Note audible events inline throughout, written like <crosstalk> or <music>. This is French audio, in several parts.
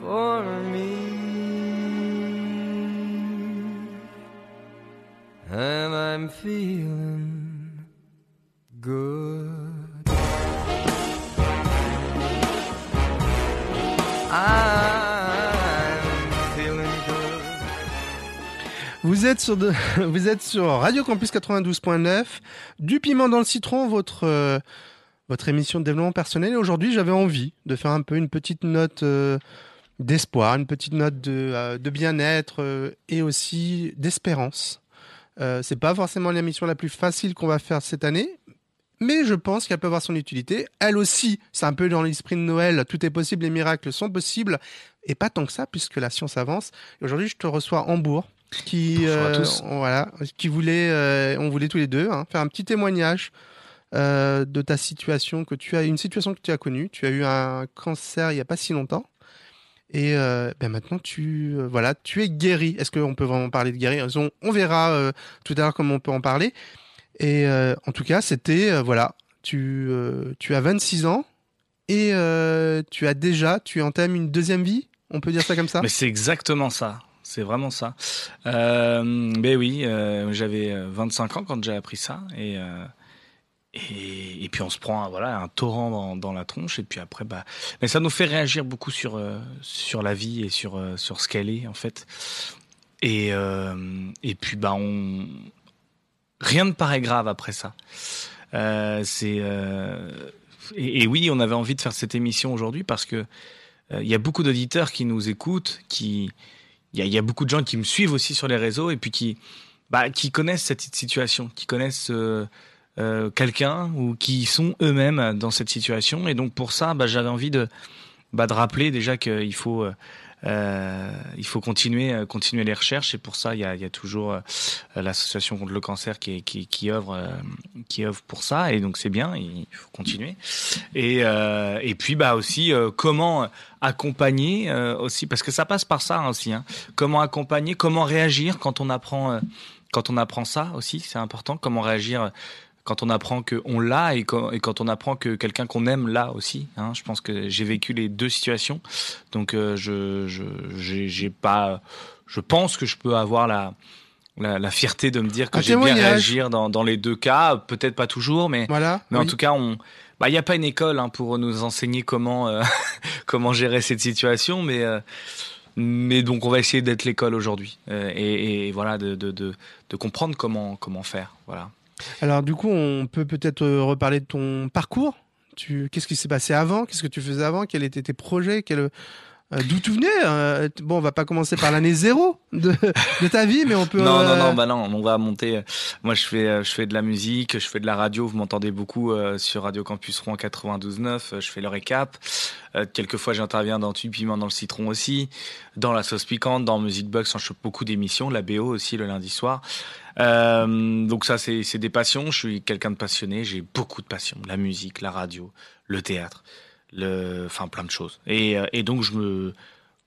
for me. And I'm feeling good. I'm feeling good. Vous êtes sur de, <laughs> vous êtes sur Radio Campus 92.9, du piment dans le citron, votre euh, votre émission de développement personnel. Et aujourd'hui, j'avais envie de faire un peu une petite note euh, d'espoir, une petite note de, euh, de bien-être euh, et aussi d'espérance. Euh, c'est pas forcément l'émission la plus facile qu'on va faire cette année, mais je pense qu'elle peut avoir son utilité. Elle aussi, c'est un peu dans l'esprit de Noël, tout est possible, les miracles sont possibles, et pas tant que ça, puisque la science avance. Aujourd'hui, je te reçois Hambourg, qui, euh, tous. voilà, qui voulait, euh, on voulait tous les deux hein, faire un petit témoignage euh, de ta situation que tu as, une situation que tu as connue. Tu as eu un cancer il y a pas si longtemps. Et euh, ben maintenant tu euh, voilà tu es guéri. Est-ce qu'on peut vraiment parler de guérison On verra euh, tout à l'heure comment on peut en parler. Et en tout cas c'était voilà tu tu as 26 ans et tu as déjà tu entames une deuxième vie? On peut dire ça comme ça? Mais c'est exactement ça. C'est vraiment ça. Ben oui, j'avais euh, 25 ans quand j'ai appris ça et, et puis on se prend voilà un torrent dans, la tronche et puis après bah mais ça nous fait réagir beaucoup sur euh, sur la vie et sur euh, sur ce qu'elle est en fait et euh, et puis bah on rien ne paraît grave après ça. C'est et, oui, on avait envie de faire cette émission aujourd'hui parce que il y a beaucoup d'auditeurs qui nous écoutent, qui il y a, y a beaucoup de gens qui me suivent aussi sur les réseaux et puis qui bah, qui connaissent cette situation, qui connaissent euh, quelqu'un ou qui sont eux-mêmes dans cette situation. Et donc pour ça, bah, j'avais envie de bah, de rappeler déjà qu'il faut euh, il faut continuer euh, continuer les recherches. Et pour ça il y a, toujours l'association contre le cancer qui qui, qui œuvre pour ça. Et donc c'est bien il faut continuer. Et et puis bah aussi comment accompagner aussi parce que ça passe par ça aussi hein. comment accompagner comment réagir quand on apprend quand on apprend ça aussi c'est important. Comment réagir quand on apprend que on l'a et quand, on apprend que quelqu'un qu'on aime l'a aussi hein. je pense que j'ai vécu les deux situations donc euh, je j'ai pas je pense que je peux avoir la la, la fierté de me dire que j'ai bien réagir dans, dans les deux cas peut-être pas toujours mais Voilà. mais en tout cas, on, bah, il n'y a pas une école hein, pour nous enseigner comment euh, <laughs> comment gérer cette situation, mais euh, mais donc on va essayer d'être l'école aujourd'hui euh, et, et voilà de, de, de, de comprendre comment comment faire. Voilà. Alors du coup, on peut peut-être euh, reparler de ton parcours. Qu'est-ce qui s'est passé avant? Qu'est-ce que tu faisais avant? Quels étaient tes projets? D'où tu venais Euh, Bon, on va pas commencer par l'année zéro de, de ta vie, mais on peut. Non, non, euh, non, bah non, on va monter. euh, Moi, je fais, euh, je fais de la musique, je fais de la radio. Vous m'entendez beaucoup euh, sur Radio Campus Rouen 92.9. euh, Je fais le récap. Euh, quelquefois, j'interviens dans Tu piment dans le citron aussi, dans la sauce piquante, dans Music Box. Je fais beaucoup d'émissions, la BO aussi le lundi soir. Euh, donc ça, c'est des passions. Je suis quelqu'un de passionné. J'ai beaucoup de passions. La musique, la radio, le théâtre, le, enfin plein de choses. Et, euh, et donc je me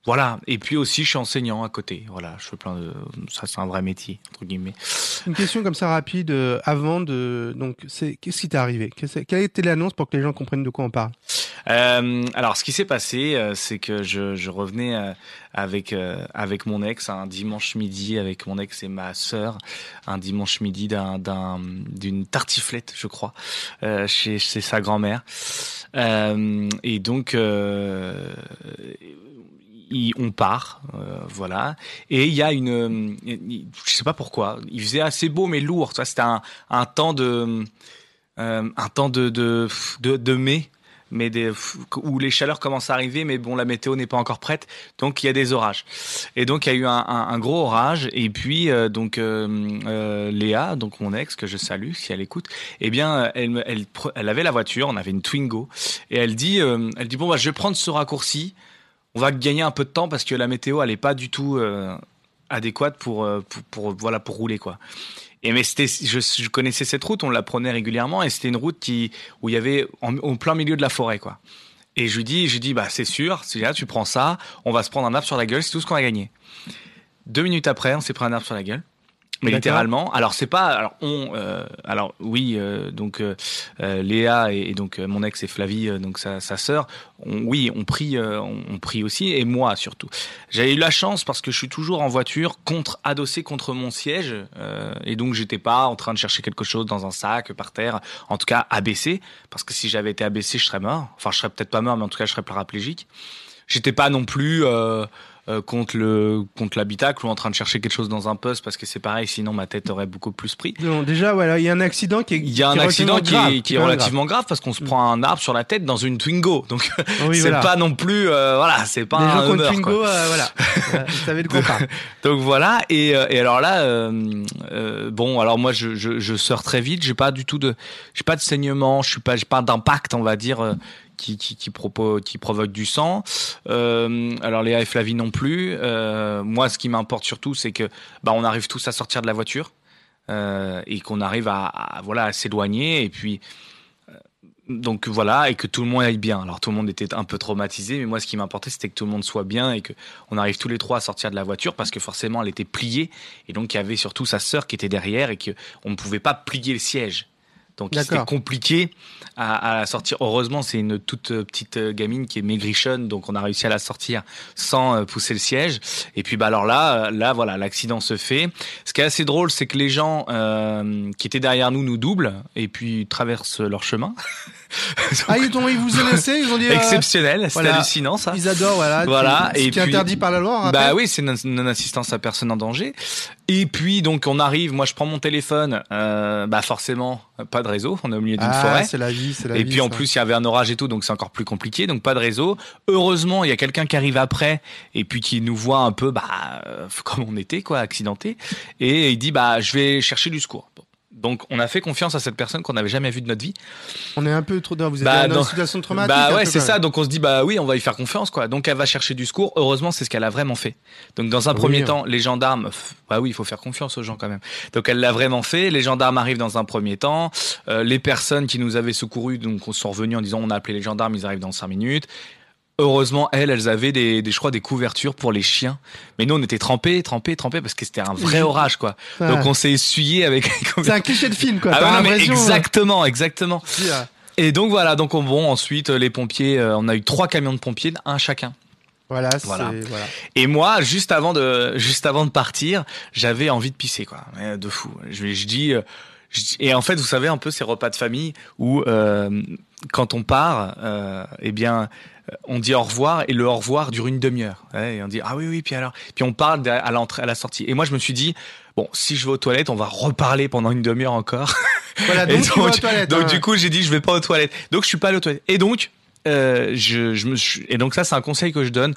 voilà. Et puis aussi, je suis enseignant à côté. Voilà, je fais plein de. Ça, c'est un vrai métier entre guillemets. Une question comme ça rapide euh, avant de. Donc, c'est qu'est-ce qui t'est arrivé? Quelle a été l'annonce pour que les gens comprennent de quoi on parle? Euh, alors, ce qui s'est passé, euh, c'est que je, revenais euh, avec avec mon ex un dimanche midi avec mon ex et ma sœur un dimanche midi d'un d'un d'une tartiflette, je crois, chez chez sa grand-mère. Et donc. On part, voilà. Et il y a une, je sais pas pourquoi, il faisait assez beau mais lourd. Ça, c'était un, un temps de, un temps de, de, de mai mais des, où les chaleurs commencent à arriver, mais bon, la météo n'est pas encore prête, donc il y a des orages. Et donc il y a eu un, gros orage, et puis euh, donc euh, euh, Léa, donc mon ex que je salue si elle écoute, eh bien elle, elle, avait la voiture, on avait une Twingo, et elle dit, elle dit bon bah je vais prendre ce raccourci, on va gagner un peu de temps parce que la météo elle pas du tout adéquate pour, pour, pour voilà pour rouler quoi. Et mais c'était, je, je, connaissais cette route, on la prenait régulièrement et c'était une route qui où il y avait en, plein milieu de la forêt quoi. Et je lui dis, je lui dis bah c'est sûr, tu prends ça, on va se prendre un arbre sur la gueule, c'est tout ce qu'on a gagné. Deux minutes après, on s'est pris un arbre sur la gueule mais littéralement. Alors c'est pas, alors on, euh, alors oui, euh, donc euh, Léa et, donc mon ex et Flavie, donc sa, sa sœur, oui, on prie, on, prie aussi et moi surtout. J'avais eu la chance parce que je suis toujours en voiture, contre adossé contre mon siège et donc j'étais pas en train de chercher quelque chose dans un sac par terre, en tout cas abaissé, parce que si j'avais été abaissé, je serais mort. Enfin, je serais peut-être pas mort, mais en tout cas, je serais paraplégique. J'étais pas non plus euh, contre le contre l'habitacle ou en train de chercher quelque chose dans un poste parce que c'est pareil sinon ma tête aurait beaucoup plus pris. Non, déjà voilà, il y a un accident qui est il y a un accident qui est, qui est relativement grave. parce qu'on se prend un arbre sur la tête dans une Twingo. Donc <laughs> c'est pas non plus euh, voilà, c'est pas un gens Twingo euh, voilà. <laughs> Vous savez de quoi donc, <laughs> donc voilà et, et alors là bon alors moi je, je, je sors très vite, j'ai pas du tout de j'ai pas de saignement, je suis pas j'ai pas d'impact on va dire qui, qui, qui, qui provoque du sang. Euh, alors et Flavie non plus. Euh, moi, ce qui m'importe surtout, c'est que bah, on arrive tous à sortir de la voiture euh, et qu'on arrive à, voilà s'éloigner et puis euh, donc voilà et que tout le monde aille bien. Alors tout le monde était un peu traumatisé, mais moi ce qui m'importait c'était que tout le monde soit bien et que on arrive tous les trois à sortir de la voiture parce que forcément elle était pliée et donc il y avait surtout sa sœur qui était derrière et que on ne pouvait pas plier le siège. Donc c'était compliqué à, à, sortir. Heureusement, c'est une toute euh, petite euh, gamine qui est maigrichonne, donc on a réussi à la sortir sans euh, pousser le siège. Et puis bah alors là, là voilà, l'accident se fait. Ce qui est assez drôle, c'est que les gens euh, qui étaient derrière nous nous doublent et puis traversent leur chemin. <laughs> ah ils, ont, ils vous ont laissé, ils ont dit exceptionnel, c'est hallucinant ça. Ils adorent voilà. Voilà et qui est interdit par la loi. Bah oui, c'est une non-assistance à personne en danger. Et puis donc on arrive, moi je prends mon téléphone, euh, bah forcément pas de réseau, on est au milieu d'une ah, forêt. c'est la vie, c'est la Et vie, puis en ça. plus il y avait un orage et tout, donc c'est encore plus compliqué, donc pas de réseau. Heureusement il y a quelqu'un qui arrive après et puis qui nous voit un peu bah euh, <laughs> comme on était quoi, accidenté, et il dit bah je vais chercher du secours. Bon. Donc on a fait confiance à cette personne qu'on n'avait jamais vue de notre vie. On est un peu trop dans vous êtes Bah, dans une situation traumatique. Bah ouais, c'est ça. Donc on se dit bah oui, on va y faire confiance quoi. Donc elle va chercher du secours. Heureusement, c'est ce qu'elle a vraiment fait. Donc dans un Oui. premier temps, les gendarmes, bah oui, il faut faire confiance aux gens quand même. Donc elle l'a vraiment fait. Les gendarmes arrivent dans un premier temps. Euh, les personnes qui nous avaient secourus donc sont revenus en disant on a appelé les gendarmes, ils arrivent dans cinq minutes. Heureusement, elles, elles avaient des, des, je crois, des couvertures pour les chiens. Mais nous, on était trempés, trempés, trempés parce que c'était un vrai <laughs> orage, quoi. Donc, on s'est essuyé avec. C'est un cliché de film quoi. Ah non, mais exactement, exactement. si, Et donc voilà, donc on bon ensuite les pompiers, euh, on a eu trois camions de pompiers, un chacun. Voilà, c'est Voilà. voilà. Et moi, juste avant de juste avant de partir, j'avais envie de pisser quoi, de fou. Je, je dis euh, je dis- et en fait, vous savez un peu ces repas de famille où euh, quand on part, euh, eh bien on dit au revoir et le au revoir dure une demi-heure. Ouais, et on dit ah oui oui puis alors puis on parle à l'entrée à la sortie. Et moi je me suis dit bon si je vais aux toilettes on va reparler pendant une demi-heure encore. Voilà, <laughs> donc, tu vas aux toilettes, donc hein. du coup, j'ai dit je vais pas aux toilettes. Donc je suis pas allé aux toilettes. Et donc euh, je, je me suis... et donc ça c'est un conseil que je donne.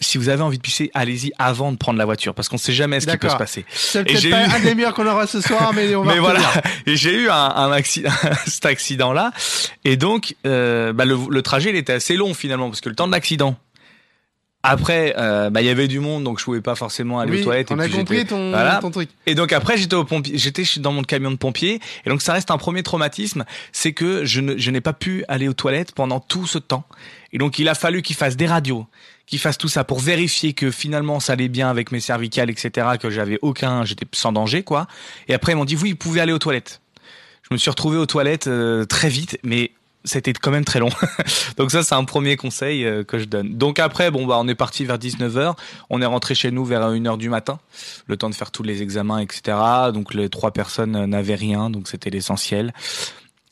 Si vous avez envie de pisser, allez-y avant de prendre la voiture parce qu'on sait jamais ce qui peut se passer. C'est Et peut-être j'ai pas eu- un des meilleurs qu'on aura ce soir, mais on va <laughs> Mais voilà, <laughs> et j'ai eu un, un accident, <laughs> cet accident-là, et donc euh, bah, le, le trajet il était assez long finalement parce que le temps de l'accident. Après, euh, bah, il y avait du monde, donc je pouvais pas forcément aller Oui, aux toilettes. on et a puis compris ton, voilà. ton truc. Et donc après, j'étais au pompier, j'étais dans mon camion de pompier, et donc ça reste un premier traumatisme, c'est que je ne, je n'ai pas pu aller aux toilettes pendant tout ce temps. Et donc il a fallu qu'il fasse des radios, qu'il fasse tout ça pour vérifier que finalement ça allait bien avec mes cervicales, etc., que j'avais aucun, j'étais sans danger, quoi. Et après ils m'ont dit oui, vous pouvez aller aux toilettes. Je me suis retrouvé aux toilettes euh, très vite, mais c'était quand même très long. <laughs> Donc ça, c'est un premier conseil euh, que je donne. Donc après, bon bah on est parti vers 19h, on est rentré chez nous vers 1h du matin, le temps de faire tous les examens, etc. Donc les trois personnes euh, n'avaient rien, donc c'était l'essentiel.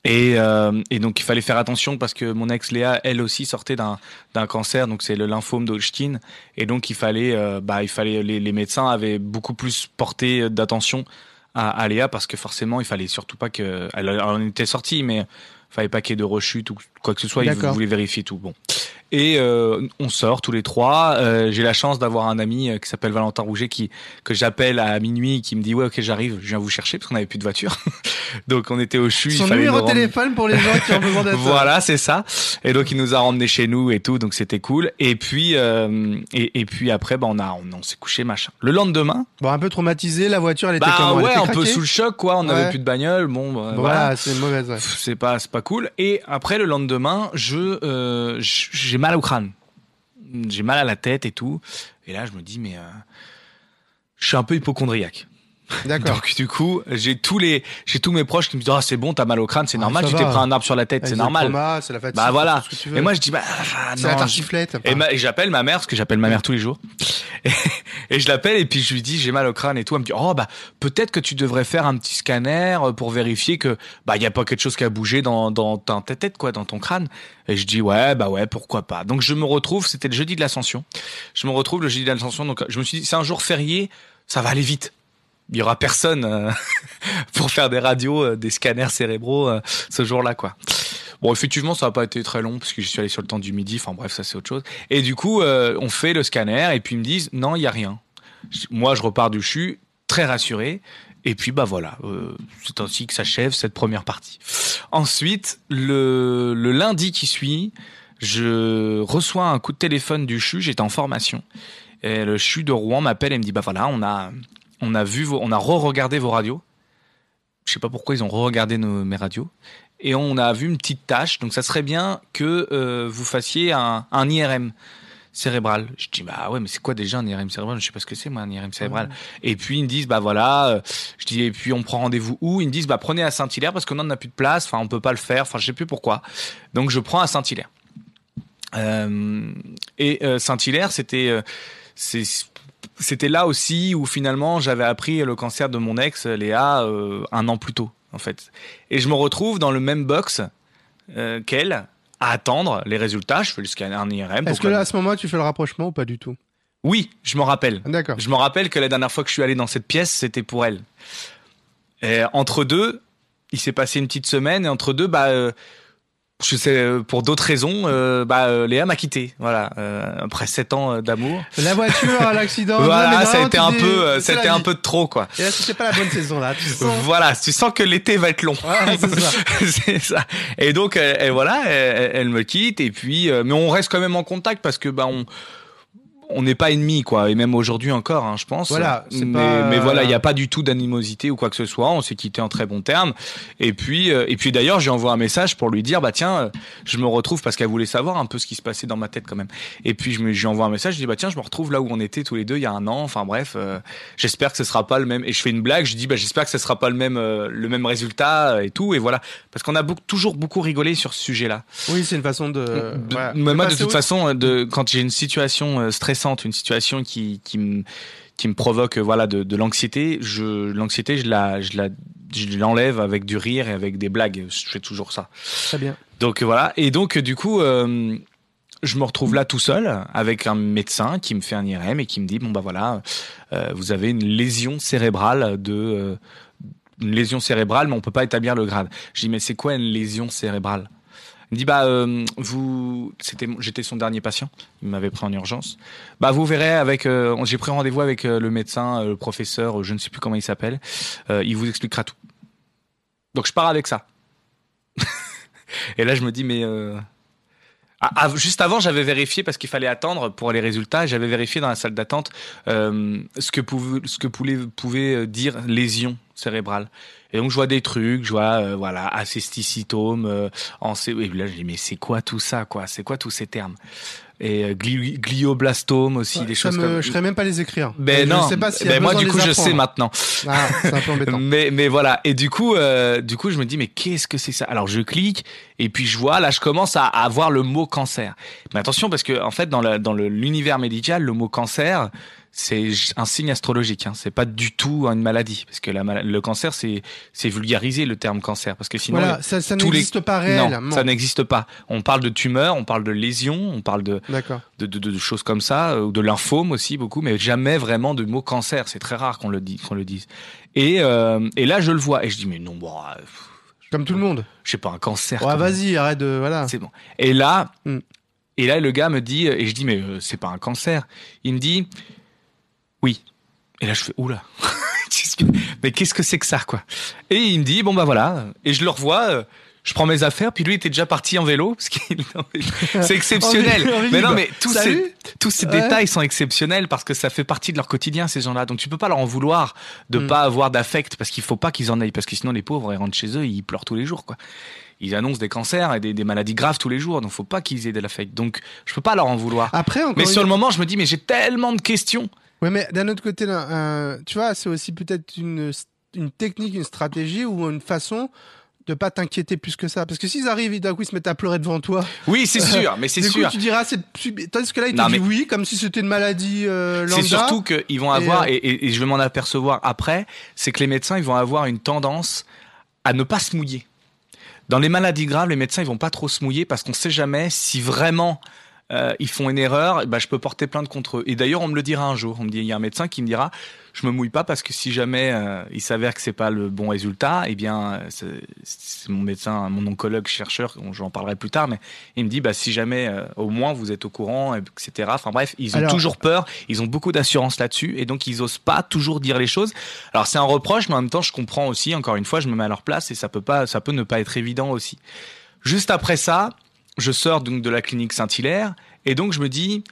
Et, euh, et donc il fallait faire attention parce que mon ex Léa, elle aussi sortait d'un d'un cancer, donc c'est le lymphome d'Hodgkin, et donc il fallait, euh, bah il fallait, les, les médecins avaient beaucoup plus porté d'attention à, à Léa parce que forcément il fallait surtout pas que, elle, elle en était sortie, mais fallait pas qu'il y ait de rechute ou quoi que ce soit. Ils voulaient vérifier tout. Bon. Et euh, on sort tous les trois. Euh, J'ai la chance d'avoir un ami euh, qui s'appelle Valentin Rouget qui que j'appelle à minuit, qui me dit ouais ok j'arrive, je viens vous chercher parce qu'on avait plus de voiture. <laughs> Donc on était au CHU. il Son fallait numéro de téléphone pour les gens qui ont besoin d'être. voilà, c'est ça. Et donc il nous a ramenés chez nous et tout, donc c'était cool. Et puis euh, et, et puis après, bah, on a on, on s'est couché machin. Le lendemain, Bon, un peu traumatisé, la voiture, elle était bah comment Elle ouais, était un peu sous le choc quoi. On n'avait Ouais. plus de bagnole, bon, bah, voilà. Voilà, c'est mauvaise. ouais. C'est pas c'est pas cool. Et après le lendemain, je euh, j'ai mal au crâne, j'ai mal à la tête et tout. Et là je me dis mais euh, je suis un peu hypochondriaque. D'accord. Donc du coup, j'ai tous les j'ai tous mes proches qui me disent ah c'est bon, t'as mal au crâne, c'est Ouais, normal, tu t'es pris un arbre sur la tête, c'est normal. C'est la fatigue. Bah voilà. Et moi je dis bah ah, c'est la non, je- tartiflette. et, ma- et j'appelle ma mère parce que j'appelle ma mère tous les jours. <laughs> Et, et je l'appelle et puis je lui dis j'ai mal au crâne et tout. Elle me dit oh bah peut-être que tu devrais faire un petit scanner euh, pour vérifier que bah il y a pas quelque chose qui a bougé dans dans ta ta tête quoi, dans ton crâne. Et je dis ouais bah ouais pourquoi pas. Donc je me retrouve, c'était le jeudi de l'Ascension. Je me retrouve le jeudi de l'Ascension. Donc je me suis dit c'est un jour férié, ça va aller vite. Il y aura personne euh, <laughs> pour faire des radios, euh, des scanners cérébraux euh, ce jour-là quoi. Bon, effectivement, ça n'a pas été très long parce que je suis allé sur le temps du midi. Enfin bref, ça c'est autre chose. Et du coup, on fait le scanner et puis ils me disent non, il y a rien. Moi, je repars du CHU très rassuré. Et puis bah voilà, c'est ainsi que s'achève cette première partie. Ensuite, le, le lundi qui suit, je reçois un coup de téléphone du CHU. J'étais en formation. Et le CHU de Rouen m'appelle et me dit bah voilà, on a on a vu vos, on a re-regardé vos radios. Je sais pas pourquoi ils ont re-regardé nos, mes radios et on a vu une petite tâche. Donc ça serait bien que euh, vous fassiez un, un IRM cérébral. Je dis bah ouais mais c'est quoi déjà un IRM cérébral? Je sais pas ce que c'est moi un IRM cérébral. Et puis ils me disent bah voilà. euh, Je dis et puis on prend rendez-vous où? Ils me disent bah prenez à Saint-Hilaire parce qu'on n'en a plus de place. Enfin on peut pas le faire. Enfin je sais plus pourquoi. Donc je prends à Saint-Hilaire. Euh, et euh, Saint-Hilaire c'était c'est c'était là aussi où finalement j'avais appris le cancer de mon ex Léa euh, un an plus tôt en fait. Et je me retrouve dans le même box euh, qu'elle à attendre les résultats. Je fais le scanner un IRM. Est-ce que là, à ce moment, tu fais le rapprochement ou pas du tout? Oui, je m'en rappelle. D'accord. Je me rappelle que la dernière fois que je suis allé dans cette pièce, c'était pour elle. Et entre deux, il s'est passé une petite semaine et entre deux, bah, euh, je sais, euh, pour d'autres raisons, euh, bah, euh, Léa m'a quitté. Voilà, euh, après sept ans euh, d'amour. La voiture, l'accident. <laughs> voilà, ça a été un dis- peu, euh, c'est la c'était un vie. peu de trop, quoi. Et là, c'était pas la bonne saison, là. Tu sens. Voilà, tu sens que l'été va être long. Ouais, c'est ça. <laughs> ça. Et donc, elle, elle- voilà, elle, elle me quitte. Et puis, euh, mais on reste quand même en contact parce que bah on on n'est pas ennemis quoi. Et même aujourd'hui encore, hein, je pense. Voilà, mais, pas- mais voilà, il n'y a pas du tout d'animosité ou quoi que ce soit. On s'est quitté en très bons termes. Et puis, euh, et puis d'ailleurs, j'ai envoyé un message pour lui dire, bah tiens, euh, je me retrouve parce qu'elle voulait savoir un peu ce qui se passait dans ma tête quand même. Et puis je lui envoie un message, je dis bah tiens, je me retrouve là où on était tous les deux il y a un an. Enfin bref, euh, j'espère que ce sera pas le même. Et je fais une blague, je dis bah j'espère que ce sera pas le même euh, le même résultat et tout. Et voilà, parce qu'on a beaucoup, toujours beaucoup rigolé sur ce sujet-là. Oui, c'est une façon de. De- moi, de toute façon, de, quand j'ai une situation euh, stressante, une situation qui, qui me qui me provoque euh, voilà de, de l'anxiété, je l'anxiété je la je la je l'enlève avec du rire et avec des blagues. Je fais toujours ça. Très bien. Donc euh, voilà. Et donc euh, du coup, euh, je me retrouve là tout seul avec un médecin qui me fait un IRM et qui me dit bon bah voilà, euh, vous avez une lésion cérébrale de euh, une lésion cérébrale, mais on peut pas établir le grade. Je dis mais c'est quoi une lésion cérébrale? Il me dit bah euh, vous c'était j'étais son dernier patient, il m'avait pris en urgence. Bah vous verrez avec euh, j'ai pris rendez-vous avec euh, le médecin, le professeur, je ne sais plus comment il s'appelle, il vous expliquera tout. Donc je pars avec ça. <laughs> Et là je me dis mais ah, juste avant, j'avais vérifié parce qu'il fallait attendre pour les résultats. J'avais vérifié dans la salle d'attente euh, ce que pouvait, ce que pouvait, euh, dire lésion cérébrale. Et donc je vois des trucs, je vois euh, voilà acesticitome, euh, en et là je dis mais c'est quoi tout ça quoi? C'est quoi tous ces termes? Et euh, gli- glioblastome aussi, des choses me- comme. Je serais même pas les écrire. Ben je non. sais pas si ben moi du coup je sais maintenant. Ah, c'est un peu embêtant. <laughs> Mais mais voilà et du coup euh, du coup je me dis mais qu'est-ce que c'est ça? Alors je clique et puis je vois là je commence à, à voir le mot cancer. Mais attention parce que en fait dans le dans l'univers médical le mot cancer c'est un signe astrologique hein. c'est pas du tout une maladie parce que la le cancer c'est c'est vulgarisé le terme cancer parce que sinon Voilà, ça, ça tous les- n'existe pas non, réellement. ça n'existe pas. On parle de tumeur, on parle de lésion, on parle de, de, de, de choses comme ça, euh, ou de lymphome aussi beaucoup, mais jamais vraiment de mot cancer. C'est très rare qu'on le, dit, qu'on le dise. Et, euh, et là, je le vois et je dis mais non, bon, euh, pff, Comme tout le monde. Je sais pas, un cancer. Ouais, vas-y, arrête de. Voilà. C'est bon. Et là, Mm. et là, le gars me dit, et je dis, mais euh, c'est pas un cancer. Il me dit, oui. Et là, je fais, oula. <laughs> Mais qu'est-ce que c'est que ça, quoi? Et il me dit, bon bah voilà. Et je le revois. euh, Je prends mes affaires, puis lui était déjà parti en vélo, parce qu'il <laughs> c'est <laughs> exceptionnel. Mais non, mais tous Salut. ces, tous ces Ouais. détails sont exceptionnels parce que ça fait partie de leur quotidien, ces gens-là. Donc tu peux pas leur en vouloir de Mm. pas avoir d'affect, parce qu'il faut pas qu'ils en aient, parce que sinon les pauvres, ils rentrent chez eux, ils pleurent tous les jours, quoi. Ils annoncent des cancers et des, des maladies graves tous les jours, donc faut pas qu'ils aient de l'affect. Donc je peux pas leur en vouloir. Après, mais sur le moment, je me dis, mais j'ai tellement de questions. Ouais, mais d'un autre côté, là, euh, tu vois, c'est aussi peut-être une, une technique, une stratégie ou une façon de pas t'inquiéter plus que ça. Parce que s'ils arrivent et d'un coup ils se mettent à pleurer devant toi, Oui, c'est sûr, <laughs> mais c'est sûr. coup tu diras c'est tandis que là ils te Non, disent mais- oui comme si c'était une maladie euh. C'est surtout qu'ils vont Et, avoir, euh, et, et- et je vais m'en apercevoir après, c'est que les médecins, ils vont avoir une tendance à ne pas se mouiller. Dans les maladies graves, les médecins, ils vont pas trop se mouiller parce qu'on sait jamais si vraiment euh, ils font une erreur, bah, je peux porter plainte contre eux. Et d'ailleurs, on me le dira un jour. On me dit, il y a un médecin qui me dira, je me mouille pas parce que si jamais euh, il s'avère que c'est pas le bon résultat, eh bien, c'est c'est mon médecin, mon oncologue, chercheur, j'en parlerai plus tard, mais il me dit, bah, si jamais, euh, au moins, vous êtes au courant, etc. Enfin bref, ils ont Alors- toujours peur, ils ont beaucoup d'assurance là-dessus, et donc ils osent pas toujours dire les choses. Alors c'est un reproche, mais en même temps, je comprends aussi. Encore une fois, je me mets à leur place, et ça peut pas, ça peut ne pas être évident aussi. Juste après ça, je sors donc de la clinique Saint-Hilaire, et donc je me dis,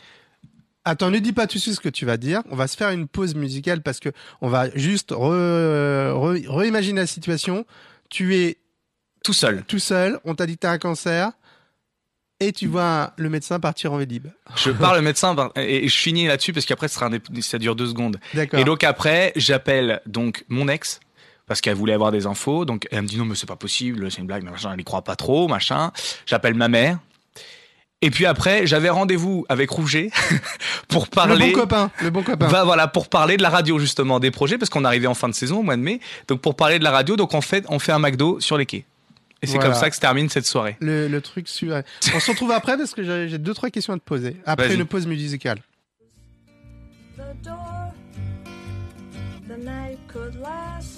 Attends, ne dis pas tout de suite ce que tu vas dire. On va se faire une pause musicale parce que on va juste re- re- réimaginer la situation. Tu es tout seul. tout seul, on t'a dit que t'as un cancer et tu vois le médecin partir en vélib. Je parle au <laughs> médecin et je finis là-dessus parce qu'après, sera un ça dure deux secondes. Et donc après, j'appelle donc mon ex parce qu'elle voulait avoir des infos. Donc elle me dit non mais c'est pas possible, c'est une blague, machin. Elle y croit pas trop, machin. J'appelle ma mère. Et puis après, j'avais rendez-vous avec Rouget <laughs> pour le parler. bon copain, le bon copain. Voilà pour parler de la radio justement des projets parce qu'on arrivait en fin de saison au mois de mai. Donc pour parler de la radio, donc en fait on fait un McDo sur les quais. Et c'est Voilà. comme ça que se termine cette soirée. Le, le truc sur. On se retrouve après parce que j'ai j'ai deux trois questions à te poser. Après Vas-y. une pause musicale. the door. The night could last.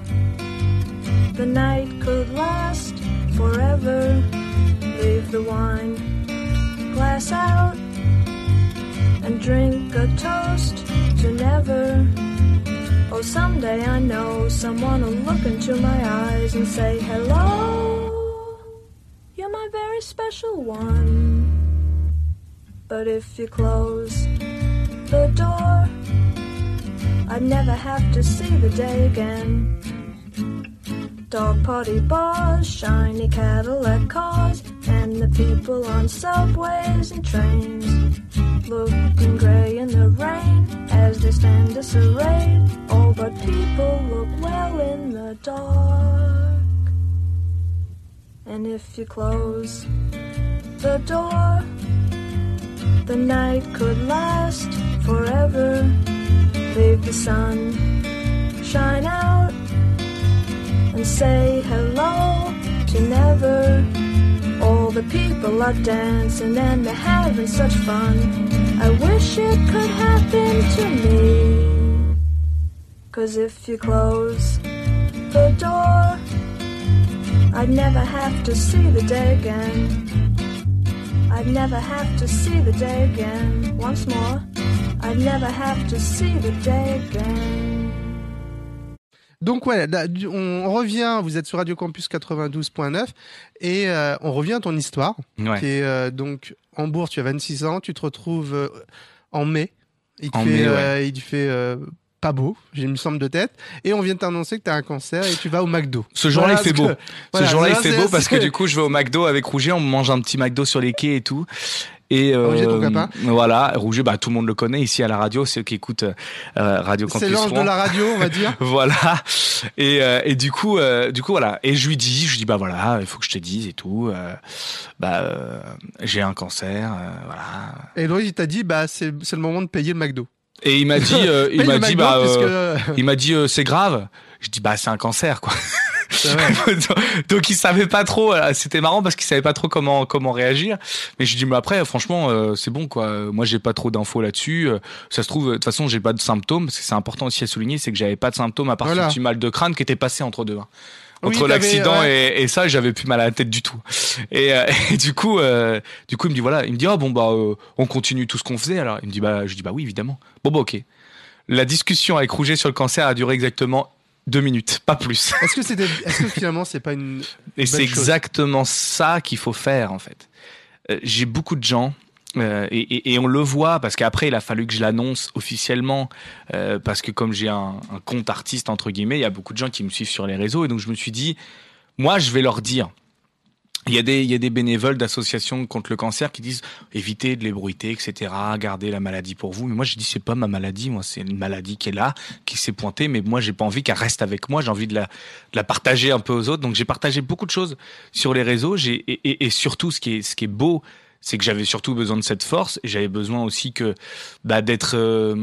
the night could last forever. Leave the wine glass out and drink a toast to never. Oh, someday I know someone will look into my eyes and say, Hello, you're my very special one. But if you close the door, I'd never have to see the day again. Dog party bars, shiny Cadillac cars, and the people on subways and trains. Looking grey in the rain as they stand disarrayed. Oh, but people look well in the dark. And if you close the door, the night could last forever. Leave the sun shine out and say hello to never. All the people are dancing and they're having such fun. I wish it could happen to me. Cause if you close the door, I'd never have to see the day again. I'd never have to see the day again. Once more, I'd never have to see the day again. Donc ouais, là, on revient. Vous êtes sur Radio Campus 92.9 et euh, on revient à ton histoire. Ouais. Qui est euh, donc bourse. Tu as 26 ans. Tu te retrouves euh, en mai. Il te En fait, mai, ouais. il te fait pas beau. J'ai me semble de tête. Et on vient de t'annoncer que tu as un cancer et tu vas au McDo. Ce jour-là, Voilà il fait beau. que- voilà, Ce jour-là, il fait beau parce que du coup, je vais au McDo avec Rouget, on mange un petit McDo sur les quais et tout. Et euh, Rouget, ton copain voilà, Rouget, bah tout le monde le connaît ici à la radio, ceux qui écoutent euh, Radio Campus C'est l'ange de la radio, on va dire. <laughs> voilà. Et, euh, et du coup, euh, du coup voilà. Et je lui dis, je lui dis bah voilà, il faut que je te dise et tout. euh, bah euh, j'ai un cancer, euh, voilà. Et Loïc, il t'a dit, bah, c'est c'est le moment de payer le McDo. Et il m'a dit, euh, il <laughs> m'a dit bah, euh, que- il m'a dit euh, c'est grave. Je dis bah c'est un cancer quoi. <laughs> Donc il savait pas trop. C'était marrant parce qu'il savait pas trop comment comment réagir. Mais je dis mais après franchement euh, c'est bon quoi. Moi j'ai pas trop d'infos là-dessus. Euh, Ça se trouve de toute façon j'ai pas de symptômes. Parce que c'est important aussi à souligner, c'est que j'avais pas de symptômes à part Voilà. petit mal de crâne qui était passé entre deux. hein. Entre l'accident ouais. et, et ça, j'avais plus mal à la tête du tout. Et, euh, <laughs> et du coup, euh, du coup, il me dit voilà, il me dit ah bon bah euh, on continue tout ce qu'on faisait. Alors il me dit bah je dis bah oui évidemment. Bon bah ok. La discussion avec Rouget sur le cancer a duré exactement deux minutes, pas plus. <laughs> Est-ce que c'était, est-ce que finalement c'est pas une, <laughs> Et c'est exactement ça qu'il faut faire en fait. Euh, J'ai beaucoup de gens. euh, et, et- et on le voit parce qu'après il a fallu que je l'annonce officiellement euh, parce que comme j'ai un, un compte artiste entre guillemets, il y a beaucoup de gens qui me suivent sur les réseaux et donc je me suis dit, moi je vais leur dire. Il y a des il y a des bénévoles d'associations contre le cancer qui disent évitez de l'ébruiter etc. Gardez la maladie pour vous. Mais moi je dis c'est pas ma maladie, moi c'est une maladie qui est là, qui s'est pointée. Mais moi j'ai pas envie qu'elle reste avec moi. J'ai envie de la de la partager un peu aux autres. Donc j'ai partagé beaucoup de choses sur les réseaux. J'ai et surtout ce qui est ce qui est beau, c'est que j'avais surtout besoin de cette force et j'avais besoin aussi que bah, d'être euh,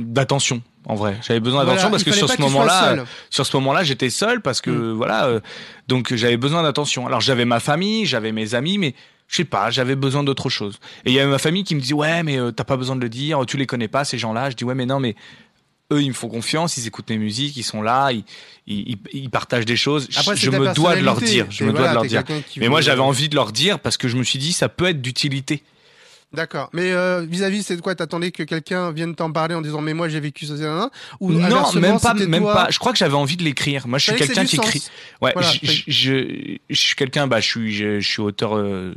d'attention. En vrai, j'avais besoin d'attention Voilà, parce que sur ce moment-là, seul. sur ce moment-là, j'étais seul parce que Mm. voilà, euh, donc j'avais besoin d'attention. Alors j'avais ma famille, j'avais mes amis, mais je sais pas, j'avais besoin d'autre chose. Et il y avait ma famille qui me dit ouais, mais euh, t'as pas besoin de le dire, tu les connais pas ces gens-là. Je dis ouais, mais non, mais eux ils me font confiance, ils écoutent mes musiques, ils sont là, ils ils, ils- ils partagent des choses. Je- Après, me dois de leur dire, je me dois de leur dire. Mais moi j'avais envie de leur dire parce que je me suis dit ça peut être d'utilité. D'accord. Mais euh, vis-à-vis, c'est quoi? T'attendais que quelqu'un vienne t'en parler en disant mais moi j'ai vécu ça, ou non, même pas, même toi? pas. Je crois que j'avais envie de l'écrire. Moi, je suis quelqu'un qui écrit. Ouais, Voilà, je, fait- je, je, je suis quelqu'un. Bah, je suis, je, je suis auteur euh,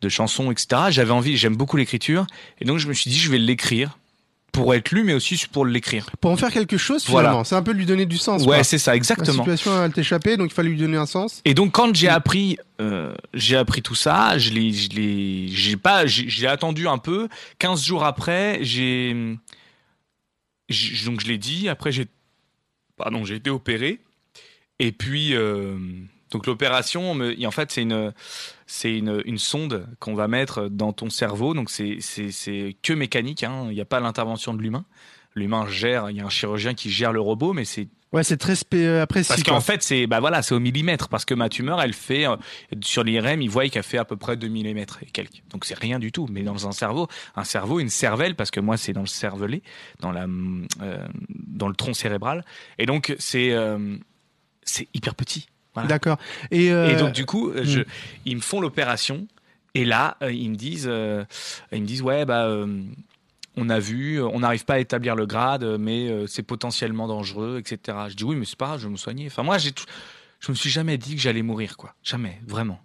de chansons, etc. J'avais envie. J'aime beaucoup l'écriture, et donc je me suis dit, je vais l'écrire pour être lu, mais aussi pour l'écrire. Pour en faire quelque chose Voilà. finalement. C'est un peu lui donner du sens. Ouais, c'est ça, La exactement. situation elle t'échappait, donc il fallait lui donner un sens. Et donc quand j'ai appris, euh, j'ai appris tout ça, je l'ai, je l'ai, j'ai pas, j'ai attendu un peu. 15 jours après, j'ai, j'ai- donc je l'ai dit. Après j'ai, pardon, j'ai été opéré. Et puis euh, donc l'opération, en fait c'est une, c'est une, une sonde qu'on va mettre dans ton cerveau. Donc c'est, c'est, c'est que mécanique. hein. Il n'y a pas l'intervention de l'humain. L'humain gère, il y a un chirurgien qui gère le robot, mais c'est Ouais, c'est très euh, précis. parce qu'en fait, c'est bah voilà, c'est au millimètre parce que ma tumeur, elle fait euh, sur l'IRM, ils voient qu'elle fait à peu près 2 mm et quelques. Donc c'est rien du tout, mais dans un cerveau, un cerveau, une cervelle parce que moi c'est dans le cervelet, dans la euh, dans le tronc cérébral et donc c'est euh, c'est hyper petit. Voilà. D'accord. Et, euh, Et donc du coup, euh, je, hmm. ils me font l'opération et là euh, ils me disent, euh, ils me disent ouais bah euh, on a vu, on n'arrive pas à établir le grade, mais c'est potentiellement dangereux, etc. Je dis oui mais c'est pas grave, je vais me soigner. Enfin moi j'ai, je me suis jamais dit que j'allais mourir quoi, jamais vraiment.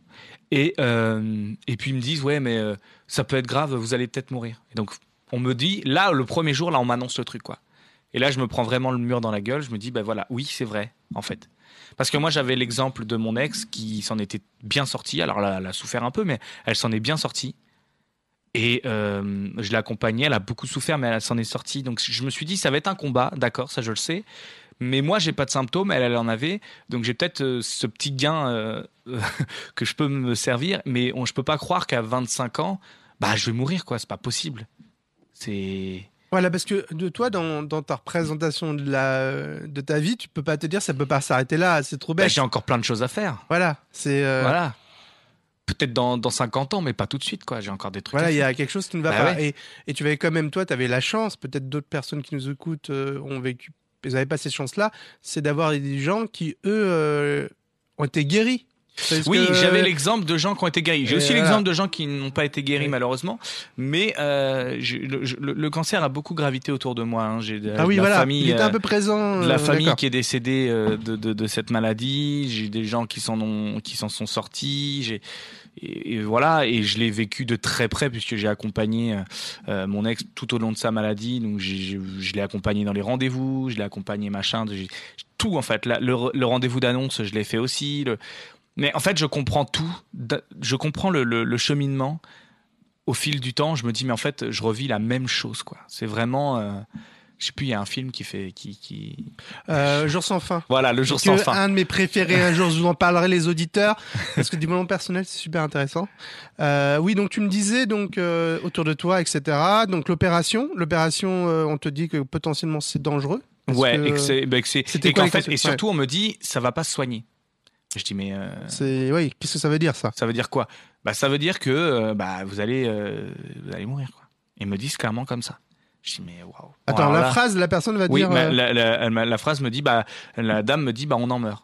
Et et puis ils me disent ouais mais ça peut être grave, vous allez peut-être mourir. Et donc on me dit là le premier jour là on m'annonce le truc quoi. Et là je me prends vraiment le mur dans la gueule, je me dis ben voilà oui c'est vrai en fait. Parce que moi, j'avais l'exemple de mon ex qui s'en était bien sortie. Alors, là, elle a souffert un peu, mais elle s'en est bien sortie. Et euh, je l'ai accompagnée. Elle a beaucoup souffert, mais elle s'en est sortie. Donc, je me suis dit, ça va être un combat. D'accord, ça, je le sais. Mais moi, j'ai pas de symptômes. Elle, elle en avait. Donc, j'ai peut-être euh, ce petit gain euh, <laughs> que je peux me servir. Mais on, je peux pas croire qu'à 25 ans, bah, je vais mourir, quoi. C'est pas possible. C'est. Voilà, parce que de toi, dans, dans ta représentation de, la, de ta vie, tu peux pas te dire ça peut pas s'arrêter là, c'est trop Bah, bête. j'ai encore plein de choses à faire. voilà, c'est. euh, Voilà. Peut-être dans, dans 50 ans, mais pas tout de suite, quoi. J'ai encore des trucs. Voilà, il y a quelque chose qui ne va Bah pas. ouais. Et, et tu avais quand même, toi, tu avais la chance, peut-être d'autres personnes qui nous écoutent euh, ont vécu, ils n'avaient pas cette chance-là, c'est d'avoir des gens qui, eux, euh, ont été guéris. Oui, que- j'avais l'exemple de gens qui ont été guéris. J'ai aussi voilà. l'exemple de gens qui n'ont pas été guéris Oui. malheureusement. Mais euh, je- le, cancer a beaucoup gravité autour de moi. hein. J'ai de, Ah oui, la voilà, famille, il était euh, un peu présent. de la euh, famille qui est décédée euh, de, de, de cette maladie. J'ai des gens qui s'en ont, qui s'en sont sortis. J'ai et, et voilà, et je l'ai vécu de très près puisque j'ai accompagné euh, euh, mon ex tout au long de sa maladie. Donc je l'ai accompagné dans les rendez-vous, je l'ai accompagné machin, tout en fait. La- le, le rendez-vous d'annonce, je l'ai fait aussi. Le... Mais en fait, je comprends tout. Je comprends le, le- le cheminement au fil du temps, je me dis mais en fait, je revis la même chose quoi. C'est vraiment euh, je sais plus, il y a un film qui fait qui qui Euh, jour sans fin. voilà, le jour sans fin. Un de mes préférés, un jour je vous en parlerai les auditeurs, parce que du moment personnel c'est super intéressant. Euh, oui, donc tu me disais donc euh, autour de toi, etc. Donc l'opération, l'opération, euh, on te dit que potentiellement c'est dangereux. Ouais, que et que c'est bah, c'est et qu'en fait et surtout on me dit ça va pas se soigner. Je dis mais euh, c'est, oui, qu'est-ce que ça veut dire ça? Ça veut dire quoi? Bah ça veut dire que euh, bah vous allez euh, vous allez mourir quoi. Ils me disent clairement comme ça. Je dis mais waouh. Attends, la là- phrase, la personne va Oui, dire. euh, la, la- la phrase me dit bah la dame me dit bah on en meurt.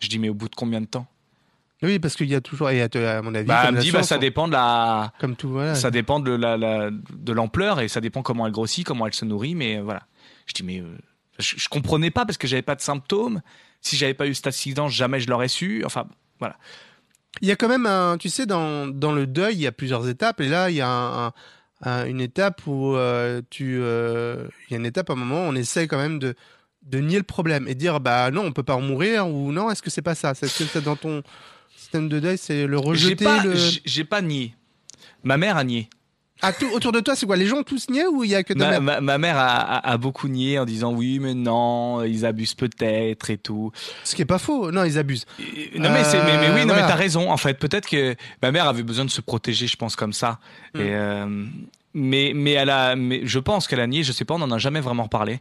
Je dis mais au bout de combien de temps? Oui, parce qu'il y a toujours, et à, à mon avis, Bah elle me dit bah ça dépend de la Comme tout, voilà. ça dépend de la, la- de l'ampleur et ça dépend comment elle grossit, comment elle se nourrit mais voilà. Je dis mais je, je comprenais pas parce que j'avais pas de symptômes. Si j'avais pas eu cet accident, jamais je l'aurais su. Enfin voilà. Il y a quand même un, tu sais, dans, dans le deuil, il y a plusieurs étapes. Et là, il y a un- un- un- une étape où euh, tu, euh, il y a une étape à un moment, où on essaie quand même de, de nier le problème et dire, bah non, on peut pas en mourir ou non. Est-ce que c'est pas ça? Est-ce que c'est dans ton système de deuil, c'est le J'ai rejeter pas, le. j'ai- j'ai pas nié. Ma mère a nié. Ah, tout, autour de toi, c'est quoi Les gens ont tous nié ou il y a que ta Ma, mère? ma- ma mère a, a- a beaucoup nié en disant oui mais non ils abusent peut-être et tout. Ce qui est pas faux. Non, ils abusent. Et- Non mais, mais, mais oui, non voilà. mais t'as raison. En fait, peut-être que ma mère avait besoin de se protéger, je pense comme ça. Mm. Et euh, mais mais elle a, mais je pense qu'elle a nié. Je sais pas, on en a jamais vraiment parlé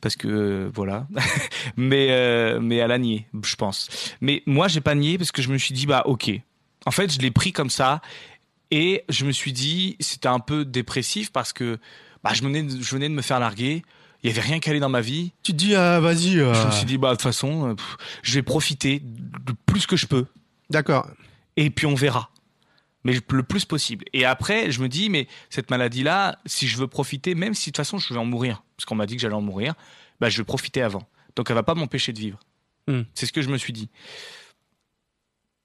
parce que euh, voilà. <laughs> mais euh, mais elle a nié, je pense. Mais moi, j'ai pas nié parce que je me suis dit bah ok. En fait, je l'ai pris comme ça et je me suis dit c'était un peu dépressif parce que bah je venais de, je venais de me faire larguer. Il y avait rien qui allait dans ma vie. Tu te dis, ah, vas-y. euh, Je me suis dit bah de toute façon, euh, pff, je vais profiter le plus que je peux D'accord. et puis on verra. Mais le plus possible. Et après, je me dis, mais cette maladie-là, si je veux profiter, même si de toute façon je vais en mourir, parce qu'on m'a dit que j'allais en mourir, bah, je vais profiter avant. Donc elle va pas m'empêcher de vivre. Hmm. C'est ce que je me suis dit.